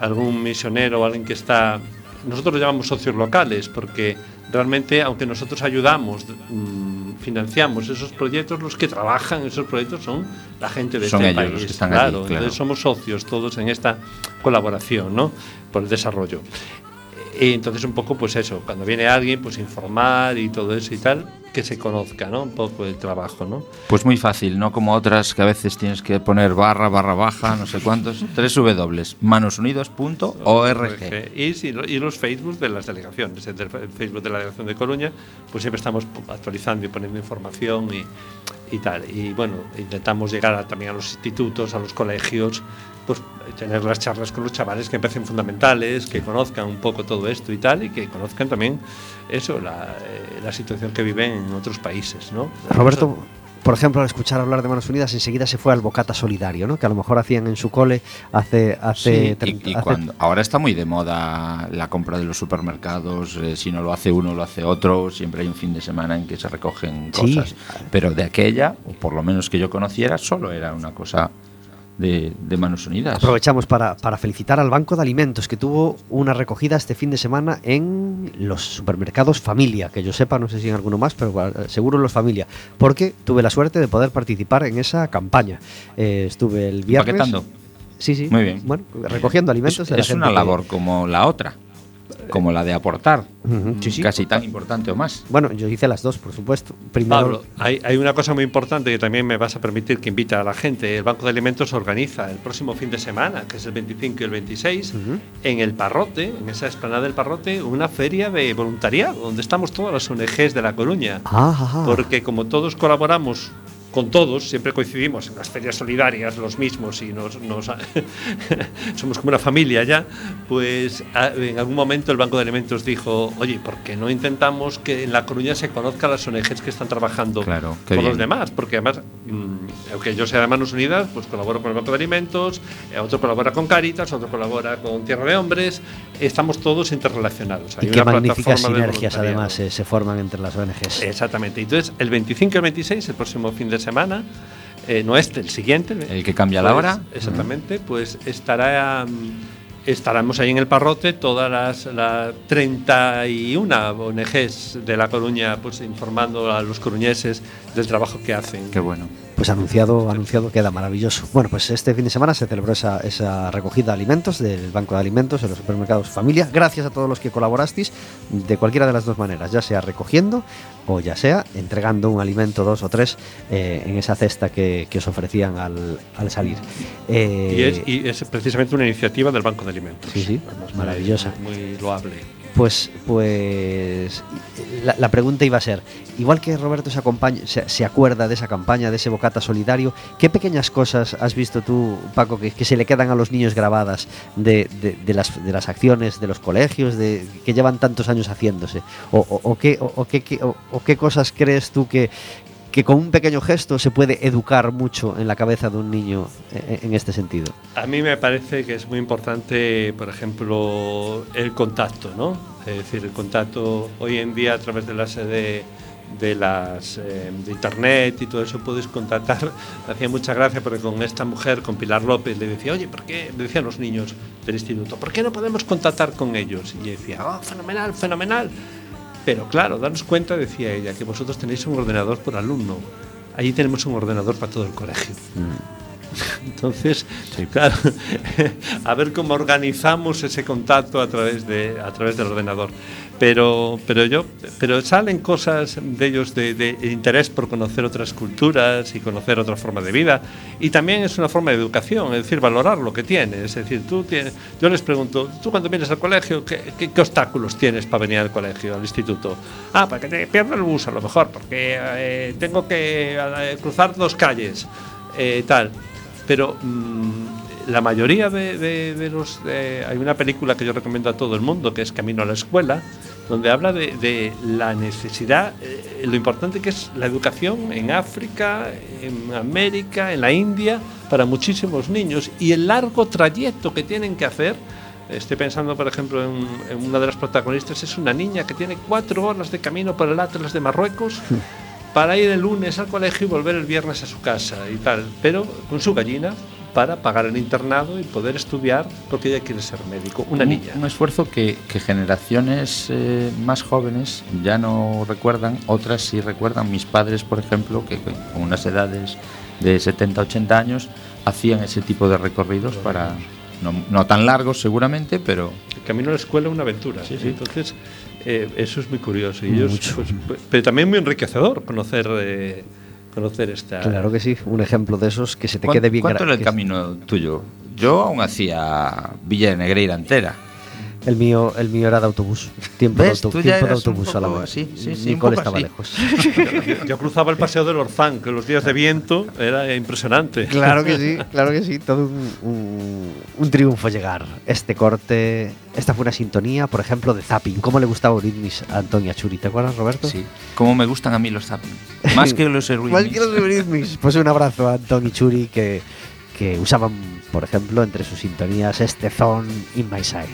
algún misionero o alguien que está nosotros lo llamamos socios locales porque realmente aunque nosotros ayudamos mm, financiamos esos proyectos los que trabajan en esos proyectos son la gente de Son este ellos país los que están claro, allí, claro. entonces somos socios todos en esta colaboración ¿no? por el desarrollo y entonces un poco pues eso, cuando viene alguien pues informar y todo eso y tal, que se conozca, ¿no? Un poco el trabajo, ¿no? Pues muy fácil, no como otras que a veces tienes que poner barra, barra baja, no sé cuántos. tres W, manosunidos.org. Y, si- y los Facebook de las delegaciones, el Facebook de la Delegación de Coruña, pues siempre estamos actualizando y poniendo información y, y tal. Y bueno, intentamos llegar a- también a los institutos, a los colegios, pues tener las charlas con los chavales que me parecen fundamentales, que conozcan un poco todo esto y tal, y que conozcan también eso, la, eh, la situación que viven en otros países, ¿no? Roberto, por ejemplo, al escuchar hablar de Manos Unidas, enseguida se fue al Bocata Solidario, ¿no? Que a lo mejor hacían en su cole hace. hace, Sí, treinta- y, y hace- cuando, ahora está muy de moda la compra de los supermercados, eh, si no lo hace uno, lo hace otro, siempre hay un fin de semana en que se recogen Sí. cosas. Pero de aquella, o por lo menos que yo conociera, solo era una cosa de, de manos unidas. Aprovechamos para, para felicitar al Banco de Alimentos que tuvo una recogida este fin de semana en los supermercados Familia, que yo sepa, no sé si en alguno más, pero seguro en los Familia, porque tuve la suerte de poder participar en esa campaña. Eh, estuve el viernes. Empaquetando. Sí, sí. Muy bien. Bueno, recogiendo alimentos. Es, de la es una que- labor como la otra. Como la de aportar, Ujú, sí, sí. casi tan importante o más. Bueno, yo hice las dos, por supuesto. Primero, Pablo, hay, hay una cosa muy importante que también me vas a permitir que invita a la gente. El Banco de Alimentos organiza el próximo fin de semana, que es el 25 y el 26, en el Parrote, en esa explanada del Parrote, una feria de voluntariado, donde estamos todas las ONGs de La Coruña. Ah. Porque como todos colaboramos con todos, siempre coincidimos en las ferias solidarias los mismos y nos, nos- somos como una familia ya, pues a- en algún momento el Banco de Alimentos dijo, oye, ¿por qué no intentamos que en La Coruña se conozca las ONGs que están trabajando Claro, qué con bien. los demás? Porque además, mm, aunque yo sea de Manos Unidas, pues colaboro con el Banco de Alimentos, eh, otro colabora con Caritas, otro colabora con Tierra de Hombres, estamos todos interrelacionados. y Hay qué una magníficas sinergias además eh, se forman entre las ONGs. Exactamente. Entonces, el 25 y el 26, el próximo fin de semana, eh, no este, el siguiente. El que cambia la pues, hora. Exactamente, pues estará. mm, Estaremos ahí en el Parrote todas las, las 31 ONGs de La Coruña pues informando a los coruñeses del trabajo que hacen. Qué bueno. Pues anunciado, anunciado queda maravilloso. Bueno, pues este fin de semana se celebró esa, esa recogida de alimentos del Banco de Alimentos en los supermercados Familia. Gracias a todos los que colaborasteis de cualquiera de las dos maneras, ya sea recogiendo o ya sea entregando un alimento, dos o tres, eh, en esa cesta que, que os ofrecían al, al salir. Eh, Y es, y es precisamente una iniciativa del Banco de Alimentos. Sí, sí, maravillosa. Muy loable. Pues, pues la, pregunta iba a ser, igual que Roberto se, acompaña, se, acuerda de esa campaña, de ese bocata solidario, ¿qué pequeñas cosas has visto tú, Paco, que, se le quedan a los niños grabadas de, de- de las, de las acciones de los colegios, de, que llevan tantos años haciéndose? ¿O, qué, o- qué- o qué cosas crees tú que, que con un pequeño gesto se puede educar mucho en la cabeza de un niño eh, en este sentido? A mí me parece que es muy importante, por ejemplo, el contacto, ¿no? Es decir, el contacto hoy en día a través de las de, de las eh, de internet y todo eso puedes contactar. Me hacía mucha gracia porque con esta mujer, con Pilar López, le decía, oye, ¿por qué? Le decían los niños del instituto, ¿por qué no podemos contactar con ellos? Y decía, oh, fenomenal, fenomenal. Pero claro, daros cuenta, decía ella, que vosotros tenéis un ordenador por alumno. Allí tenemos un ordenador para todo el colegio. Entonces, claro, a ver cómo organizamos ese contacto a través de a través del ordenador. Pero, pero yo, pero salen cosas de ellos de, de interés por conocer otras culturas y conocer otra forma de vida. Y también es una forma de educación, es decir, valorar lo que tienes. Es decir, tú tienes, yo les pregunto, tú cuando vienes al colegio, ¿qué, qué, qué obstáculos tienes para venir al colegio, al instituto? Ah, para que te pierda el bus a lo mejor, porque eh, tengo que eh, cruzar dos calles, eh, tal pero mm, la mayoría de, de- de los hay una película que yo recomiendo a todo el mundo que es Camino a la escuela donde habla de, de la necesidad eh, lo importante que es la educación en África en América en la India para muchísimos niños. Y el largo trayecto que tienen que hacer Estoy pensando, por ejemplo, en, en una de las protagonistas, es una niña que tiene cuatro horas de camino por el Atlas de Marruecos para ir el lunes al colegio y volver el viernes a su casa y tal, pero con su gallina para pagar el internado y poder estudiar porque ella quiere ser médico, una un, niña. un esfuerzo que, que generaciones eh, más jóvenes ya no recuerdan, otras sí recuerdan. Mis padres, por ejemplo, que con unas edades de 70, 80 años, hacían ese tipo de recorridos para, no, no tan largos seguramente, pero El camino a la escuela es una aventura. Sí, sí. Entonces, eh, eso es muy curioso. Y ellos, pues, pues, pero también muy enriquecedor conocer, eh, conocer esta. Claro que sí, un ejemplo de esos que se te ¿cuán- quede bien ¿cuánto era el camino tuyo? Yo aún hacía Villa de Negreira entera. El mío, el mío era de autobús. Tiempo ¿Ves? de, auto- tiempo autobús poco solamente. así, sí, sí, Mi un cole poco estaba así. lejos. Yo cruzaba el paseo del Orzán, que los días de viento era impresionante. claro que sí, claro que sí. Todo un, un- un triunfo llegar. Este corte, esta fue una sintonía, por ejemplo, de Zapping. ¿Cómo le gustaba Eurythmics a Antonia Churi? ¿Te acuerdas, Roberto? Sí. Como me gustan a mí los zapping. Más que los Eurythmics. que los Eurythmics. Pues un abrazo a Anton y Churi que, que usaban, por ejemplo, entre sus sintonías este Thorn in My Side.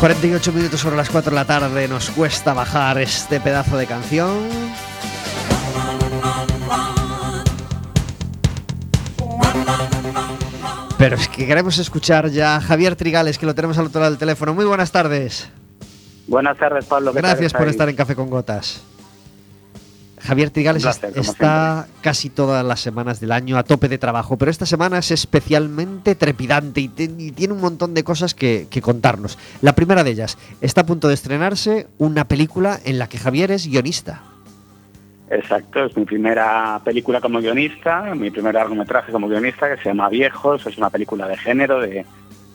48 minutos sobre las 4 de la tarde. Nos cuesta bajar este pedazo de canción. Pero es que queremos escuchar ya a Javier Trigales, que lo tenemos al otro lado del teléfono. Muy buenas tardes. Buenas tardes, Pablo. ¿qué tal Gracias por estar en Café con Gotas. Javier Trigales placer, está casi todas las semanas del año a tope de trabajo, pero esta semana es especialmente trepidante y, te- y tiene un montón de cosas que, que contarnos. La primera de ellas, está a punto de estrenarse una película en la que Javier es guionista. Exacto, es mi primera película como guionista, mi primer largometraje como guionista que se llama Viejos, es una película de género, de,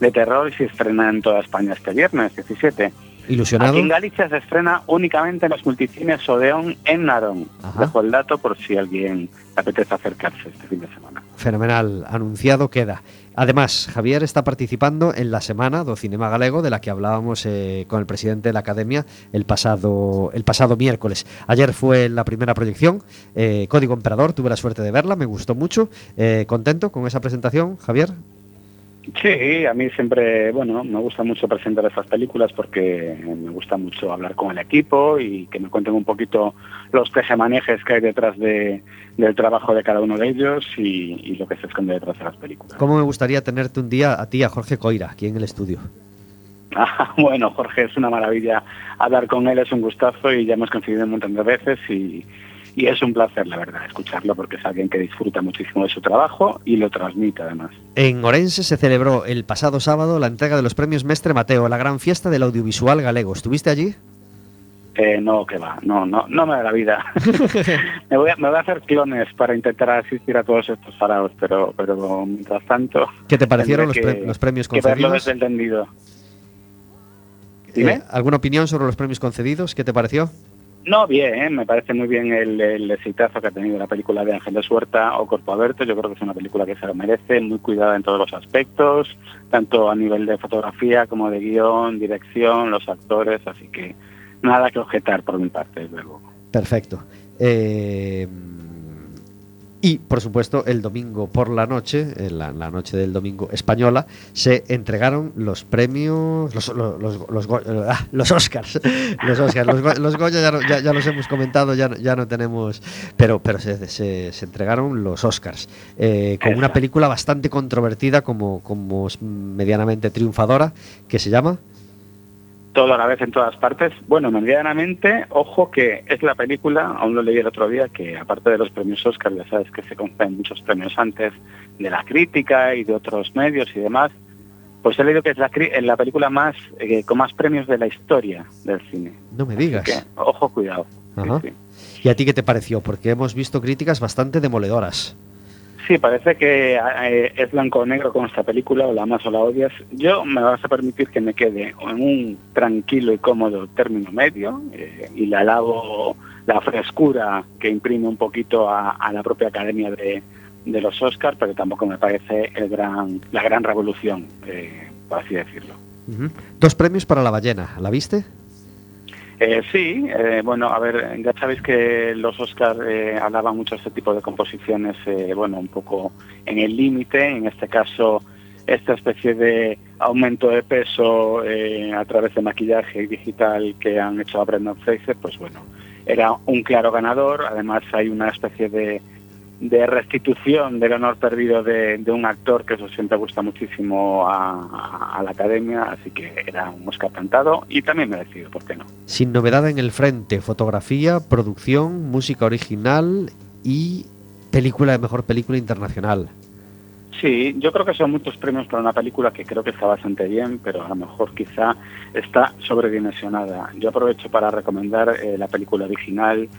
de terror y se estrena en toda España este viernes 17. Ilusionado. Aquí en Galicia se estrena únicamente en los multicines Odeón en Narón. Ajá. Dejo el dato por si alguien le apetece acercarse este fin de semana. Fenomenal, anunciado queda. Además, Javier está participando en la Semana do Cinema Galego de la que hablábamos eh, con el presidente de la Academia el pasado, el pasado miércoles. Ayer fue la primera proyección, eh, Código Emperador, tuve la suerte de verla, me gustó mucho. Eh, ¿Contento con esa presentación, Javier? Sí, a mí siempre, bueno, me gusta mucho presentar estas películas porque me gusta mucho hablar con el equipo y que me cuenten un poquito los tejemanejes que hay detrás de, del trabajo de cada uno de ellos y, y lo que se esconde detrás de las películas. ¿Cómo me gustaría tenerte un día a ti, a Jorge Coira, aquí en el estudio? Ah, bueno, Jorge, es una maravilla hablar con él, es un gustazo y ya hemos coincidido un montón de veces y, y es un placer, la verdad, escucharlo porque es alguien que disfruta muchísimo de su trabajo y lo transmite además. En Orense se celebró el pasado sábado la entrega de los premios Mestre Mateo, la gran fiesta del audiovisual galego. ¿Estuviste allí? Eh, no, que va, no, no, no me da la vida. me, voy a, me voy a hacer clones para intentar asistir a todos estos faraos, pero, pero mientras tanto, ¿Qué te parecieron los, Tendré pre- que- los premios que verlo concedidos? desde el tendido. Dime. Eh, ¿Alguna opinión sobre los premios concedidos? ¿Qué te pareció? No, bien, ¿eh? me parece muy bien el, el exitazo que ha tenido la película de Ángeles Huerta o Corpo Abierto. Yo creo que es una película que se lo merece, muy cuidada en todos los aspectos, tanto a nivel de fotografía como de guion, dirección, los actores, así que nada que objetar por mi parte, desde luego. Perfecto. Eh, y, por supuesto, el domingo por la noche, en la, la noche del domingo española, se entregaron los premios, los, los, los, los Go- ah, los Oscars. Los Oscars, los, Go- los Goya ya, ya, ya los hemos comentado, ya, no- ya no tenemos. Pero, pero se, se- se entregaron los Oscars. eh, con una película bastante controvertida, como, como medianamente triunfadora, que se llama. Todo a la vez en todas partes. Bueno, medianamente, ojo que es la película, aún lo leí el otro día, que aparte de los premios Oscar, ya sabes que se conceden muchos premios antes de la crítica y de otros medios y demás, pues he leído que es la, la película más eh, con más premios de la historia del cine. No me digas. Que, ojo, cuidado. Sí, Ajá. sí. ¿Y a ti qué te pareció? Porque hemos visto críticas bastante demoledoras. Sí, parece que eh, es blanco o negro con esta película, o la amas o la odias. Yo me vas a permitir que me quede en un tranquilo y cómodo término medio eh, y le alabo la frescura que imprime un poquito a, la propia academia de, los Oscars, pero tampoco me parece el gran, la gran revolución, eh, por así decirlo. Dos premios para la ballena, ¿la viste? Eh, sí, eh, bueno, a ver, ya sabéis que los Oscars eh, hablaban mucho este tipo de composiciones, eh, bueno, un poco en el límite, en este caso esta especie de aumento de peso eh, a través de maquillaje digital que han hecho a Brendan Fraser, pues bueno, era un claro ganador, además hay una especie de, de restitución del honor perdido de, de un actor, que eso siempre gusta muchísimo a, a- a la academia, así que era un Oscar cantado y también merecido, ¿por qué no? Sin novedad en el frente, fotografía, producción, música original y película de mejor película internacional. Sí, yo creo que son muchos premios para una película que creo que está bastante bien, pero a lo mejor quizá está sobredimensionada. Yo aprovecho para recomendar eh, la película original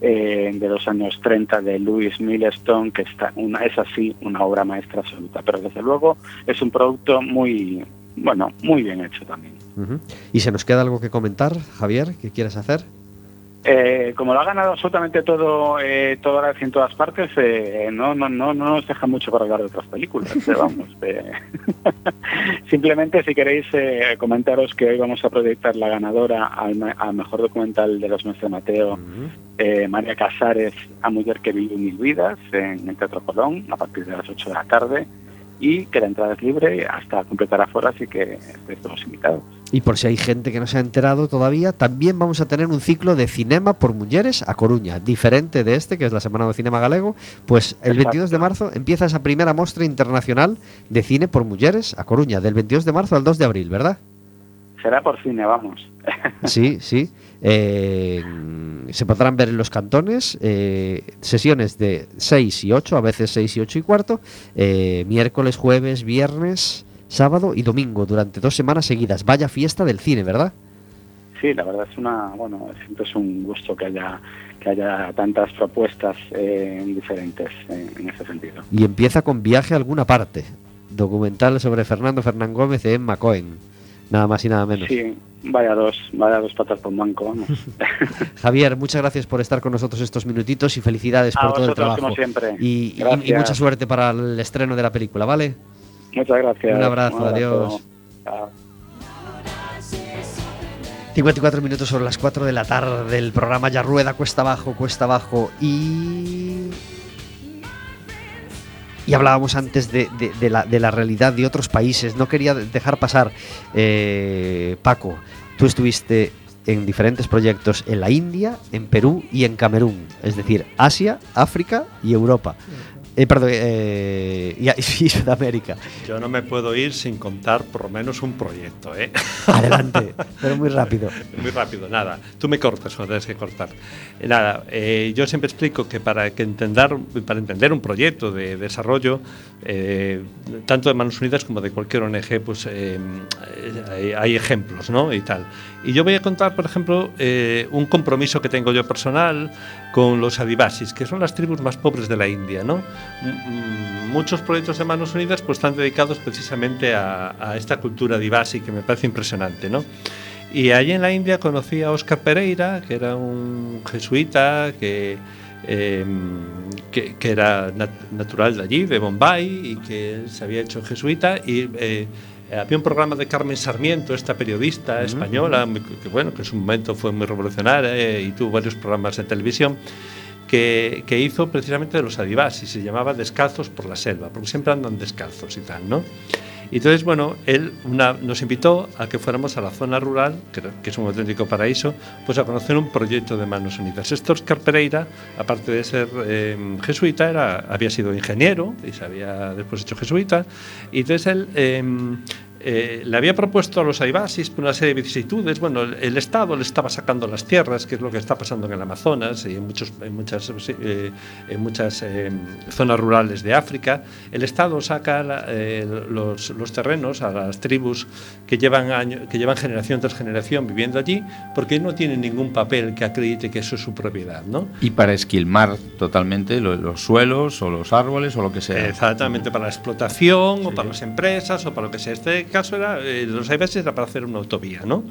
eh, de los años 30 de Louis Milestone, que está una, es así una obra maestra absoluta, pero desde luego es un producto muy, bueno, muy bien hecho también. ¿Y se nos queda algo que comentar, Javier? ¿Qué quieres hacer? Eh, como lo ha ganado absolutamente todo, eh, todo ahora en todas partes, eh, no, no, no, no nos deja mucho para hablar de otras películas. vamos, eh. Simplemente, si queréis eh, comentaros que hoy vamos a proyectar la ganadora al, al mejor documental de los meses de Mateo, eh, María Casares, A Mujer que vivió mil vidas, en el Teatro Colón, a partir de las 8 de la tarde, y que la entrada es libre hasta completar aforo, así que estéis todos invitados. Y por si hay gente que no se ha enterado todavía, también vamos a tener un ciclo de cinema por mujeres a Coruña, diferente de este, que es la Semana de Cinema Galego. Pues el Exacto. 22 de marzo empieza esa primera muestra internacional de cine por mujeres a Coruña, del 22 de marzo al 2 de abril, ¿verdad? Será por cine, vamos. Sí, sí. Eh, se podrán ver en los cantones eh, sesiones de 6 y 8, a veces 6 y 8 y cuarto, eh, miércoles, jueves, viernes, sábado y domingo, durante dos semanas seguidas. Vaya fiesta del cine, ¿verdad? Sí, la verdad es una, bueno, siempre es un gusto que haya que haya tantas propuestas eh, diferentes eh, en ese sentido. Y empieza con Viaje a alguna parte, documental sobre Fernando Fernán Gómez y Emma Cohen. Nada más y nada menos. Sí, vaya dos, vaya dos patas por banco, vamos. Javier, muchas gracias por estar con nosotros estos minutitos y felicidades A por todo el trabajo. como siempre. Y, y- y mucha suerte para el estreno de la película, ¿vale? Muchas gracias. Un abrazo, adiós. Chao. 54 minutos sobre las 4 de la tarde. El programa ya rueda cuesta abajo, cuesta abajo. Y. Y hablábamos antes de, de- de la, de la realidad de otros países. No quería dejar pasar. eh, Paco, tú estuviste en diferentes proyectos en la India, en Perú y en Camerún. Es decir, Asia, África y Europa. Eh, perdón, eh, y, y Sudamérica. Yo no me puedo ir sin contar por lo menos un proyecto, ¿eh? Adelante, pero muy rápido. Muy rápido, nada. Tú me cortas cuando tienes que cortar. Eh, Nada, eh, yo siempre explico que para, que entender, para entender un proyecto de desarrollo, eh, tanto de Manos Unidas como de cualquier ONG, pues eh, hay, hay ejemplos, ¿no? Y tal. Y yo voy a contar, por ejemplo, un compromiso que tengo yo personal con los adivasis, que son las tribus más pobres de la India, ¿no? Muchos proyectos de Manos Unidas pues, están dedicados precisamente a, a esta cultura adivasi que me parece impresionante, ¿no? Y allí en la India conocí a Oscar Pereira, que era un jesuita que, eh, que, que era nat- natural de allí, de Bombay, y que se había hecho jesuita. Y eh, había un programa de Carmen Sarmiento, esta periodista española, que, bueno, que en su momento fue muy revolucionaria eh, y tuvo varios programas de televisión. Que, que hizo precisamente de los adivasis, se llamaba Descalzos por la Selva, porque siempre andan descalzos y tal, ¿no? Y entonces, bueno, él nos invitó a que fuéramos a la zona rural, que, es un auténtico paraíso, pues a conocer un proyecto de Manos Unidas. Este Oscar Pereira, aparte de ser eh, jesuita, era, había sido ingeniero y se había después hecho jesuita. Y entonces él eh, eh, le había propuesto a los aibasis una serie de vicisitudes. Bueno, el, Estado le estaba sacando las tierras, que es lo que está pasando en el Amazonas y en, muchos, en muchas, eh, en muchas eh, zonas rurales de África. El Estado saca la- eh, los, los terrenos a las tribus que llevan, año- que llevan generación tras generación viviendo allí, porque no tienen ningún papel que acredite que eso es su propiedad, ¿no? Y para esquilmar totalmente lo- los suelos o los árboles o lo que sea. Exactamente, para la explotación o para las empresas o para lo que sea. Este caso era, eh, los IBS era para hacer una autovía, ¿no?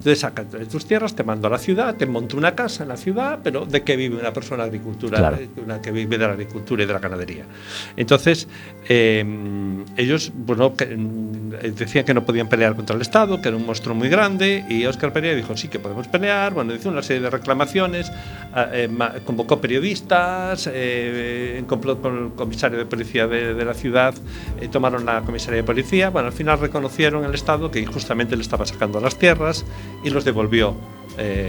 Entonces saca de tus tierras, te mando a la ciudad, te monto una casa en la ciudad, pero ¿de qué vive una persona agricultura? Claro. Eh, Una que vive de la agricultura y de la ganadería. Entonces, eh, ellos bueno, que, mm, decían que no podían pelear contra el Estado, que era un monstruo muy grande, y Oscar Pereira dijo, sí que podemos pelear, bueno, hizo una serie de reclamaciones, ah, eh, convocó periodistas, eh, complot con el comisario de policía de, de la ciudad, eh, tomaron la comisaría de policía, bueno, al final reconocieron el Estado que injustamente le estaba sacando las tierras y los devolvió eh,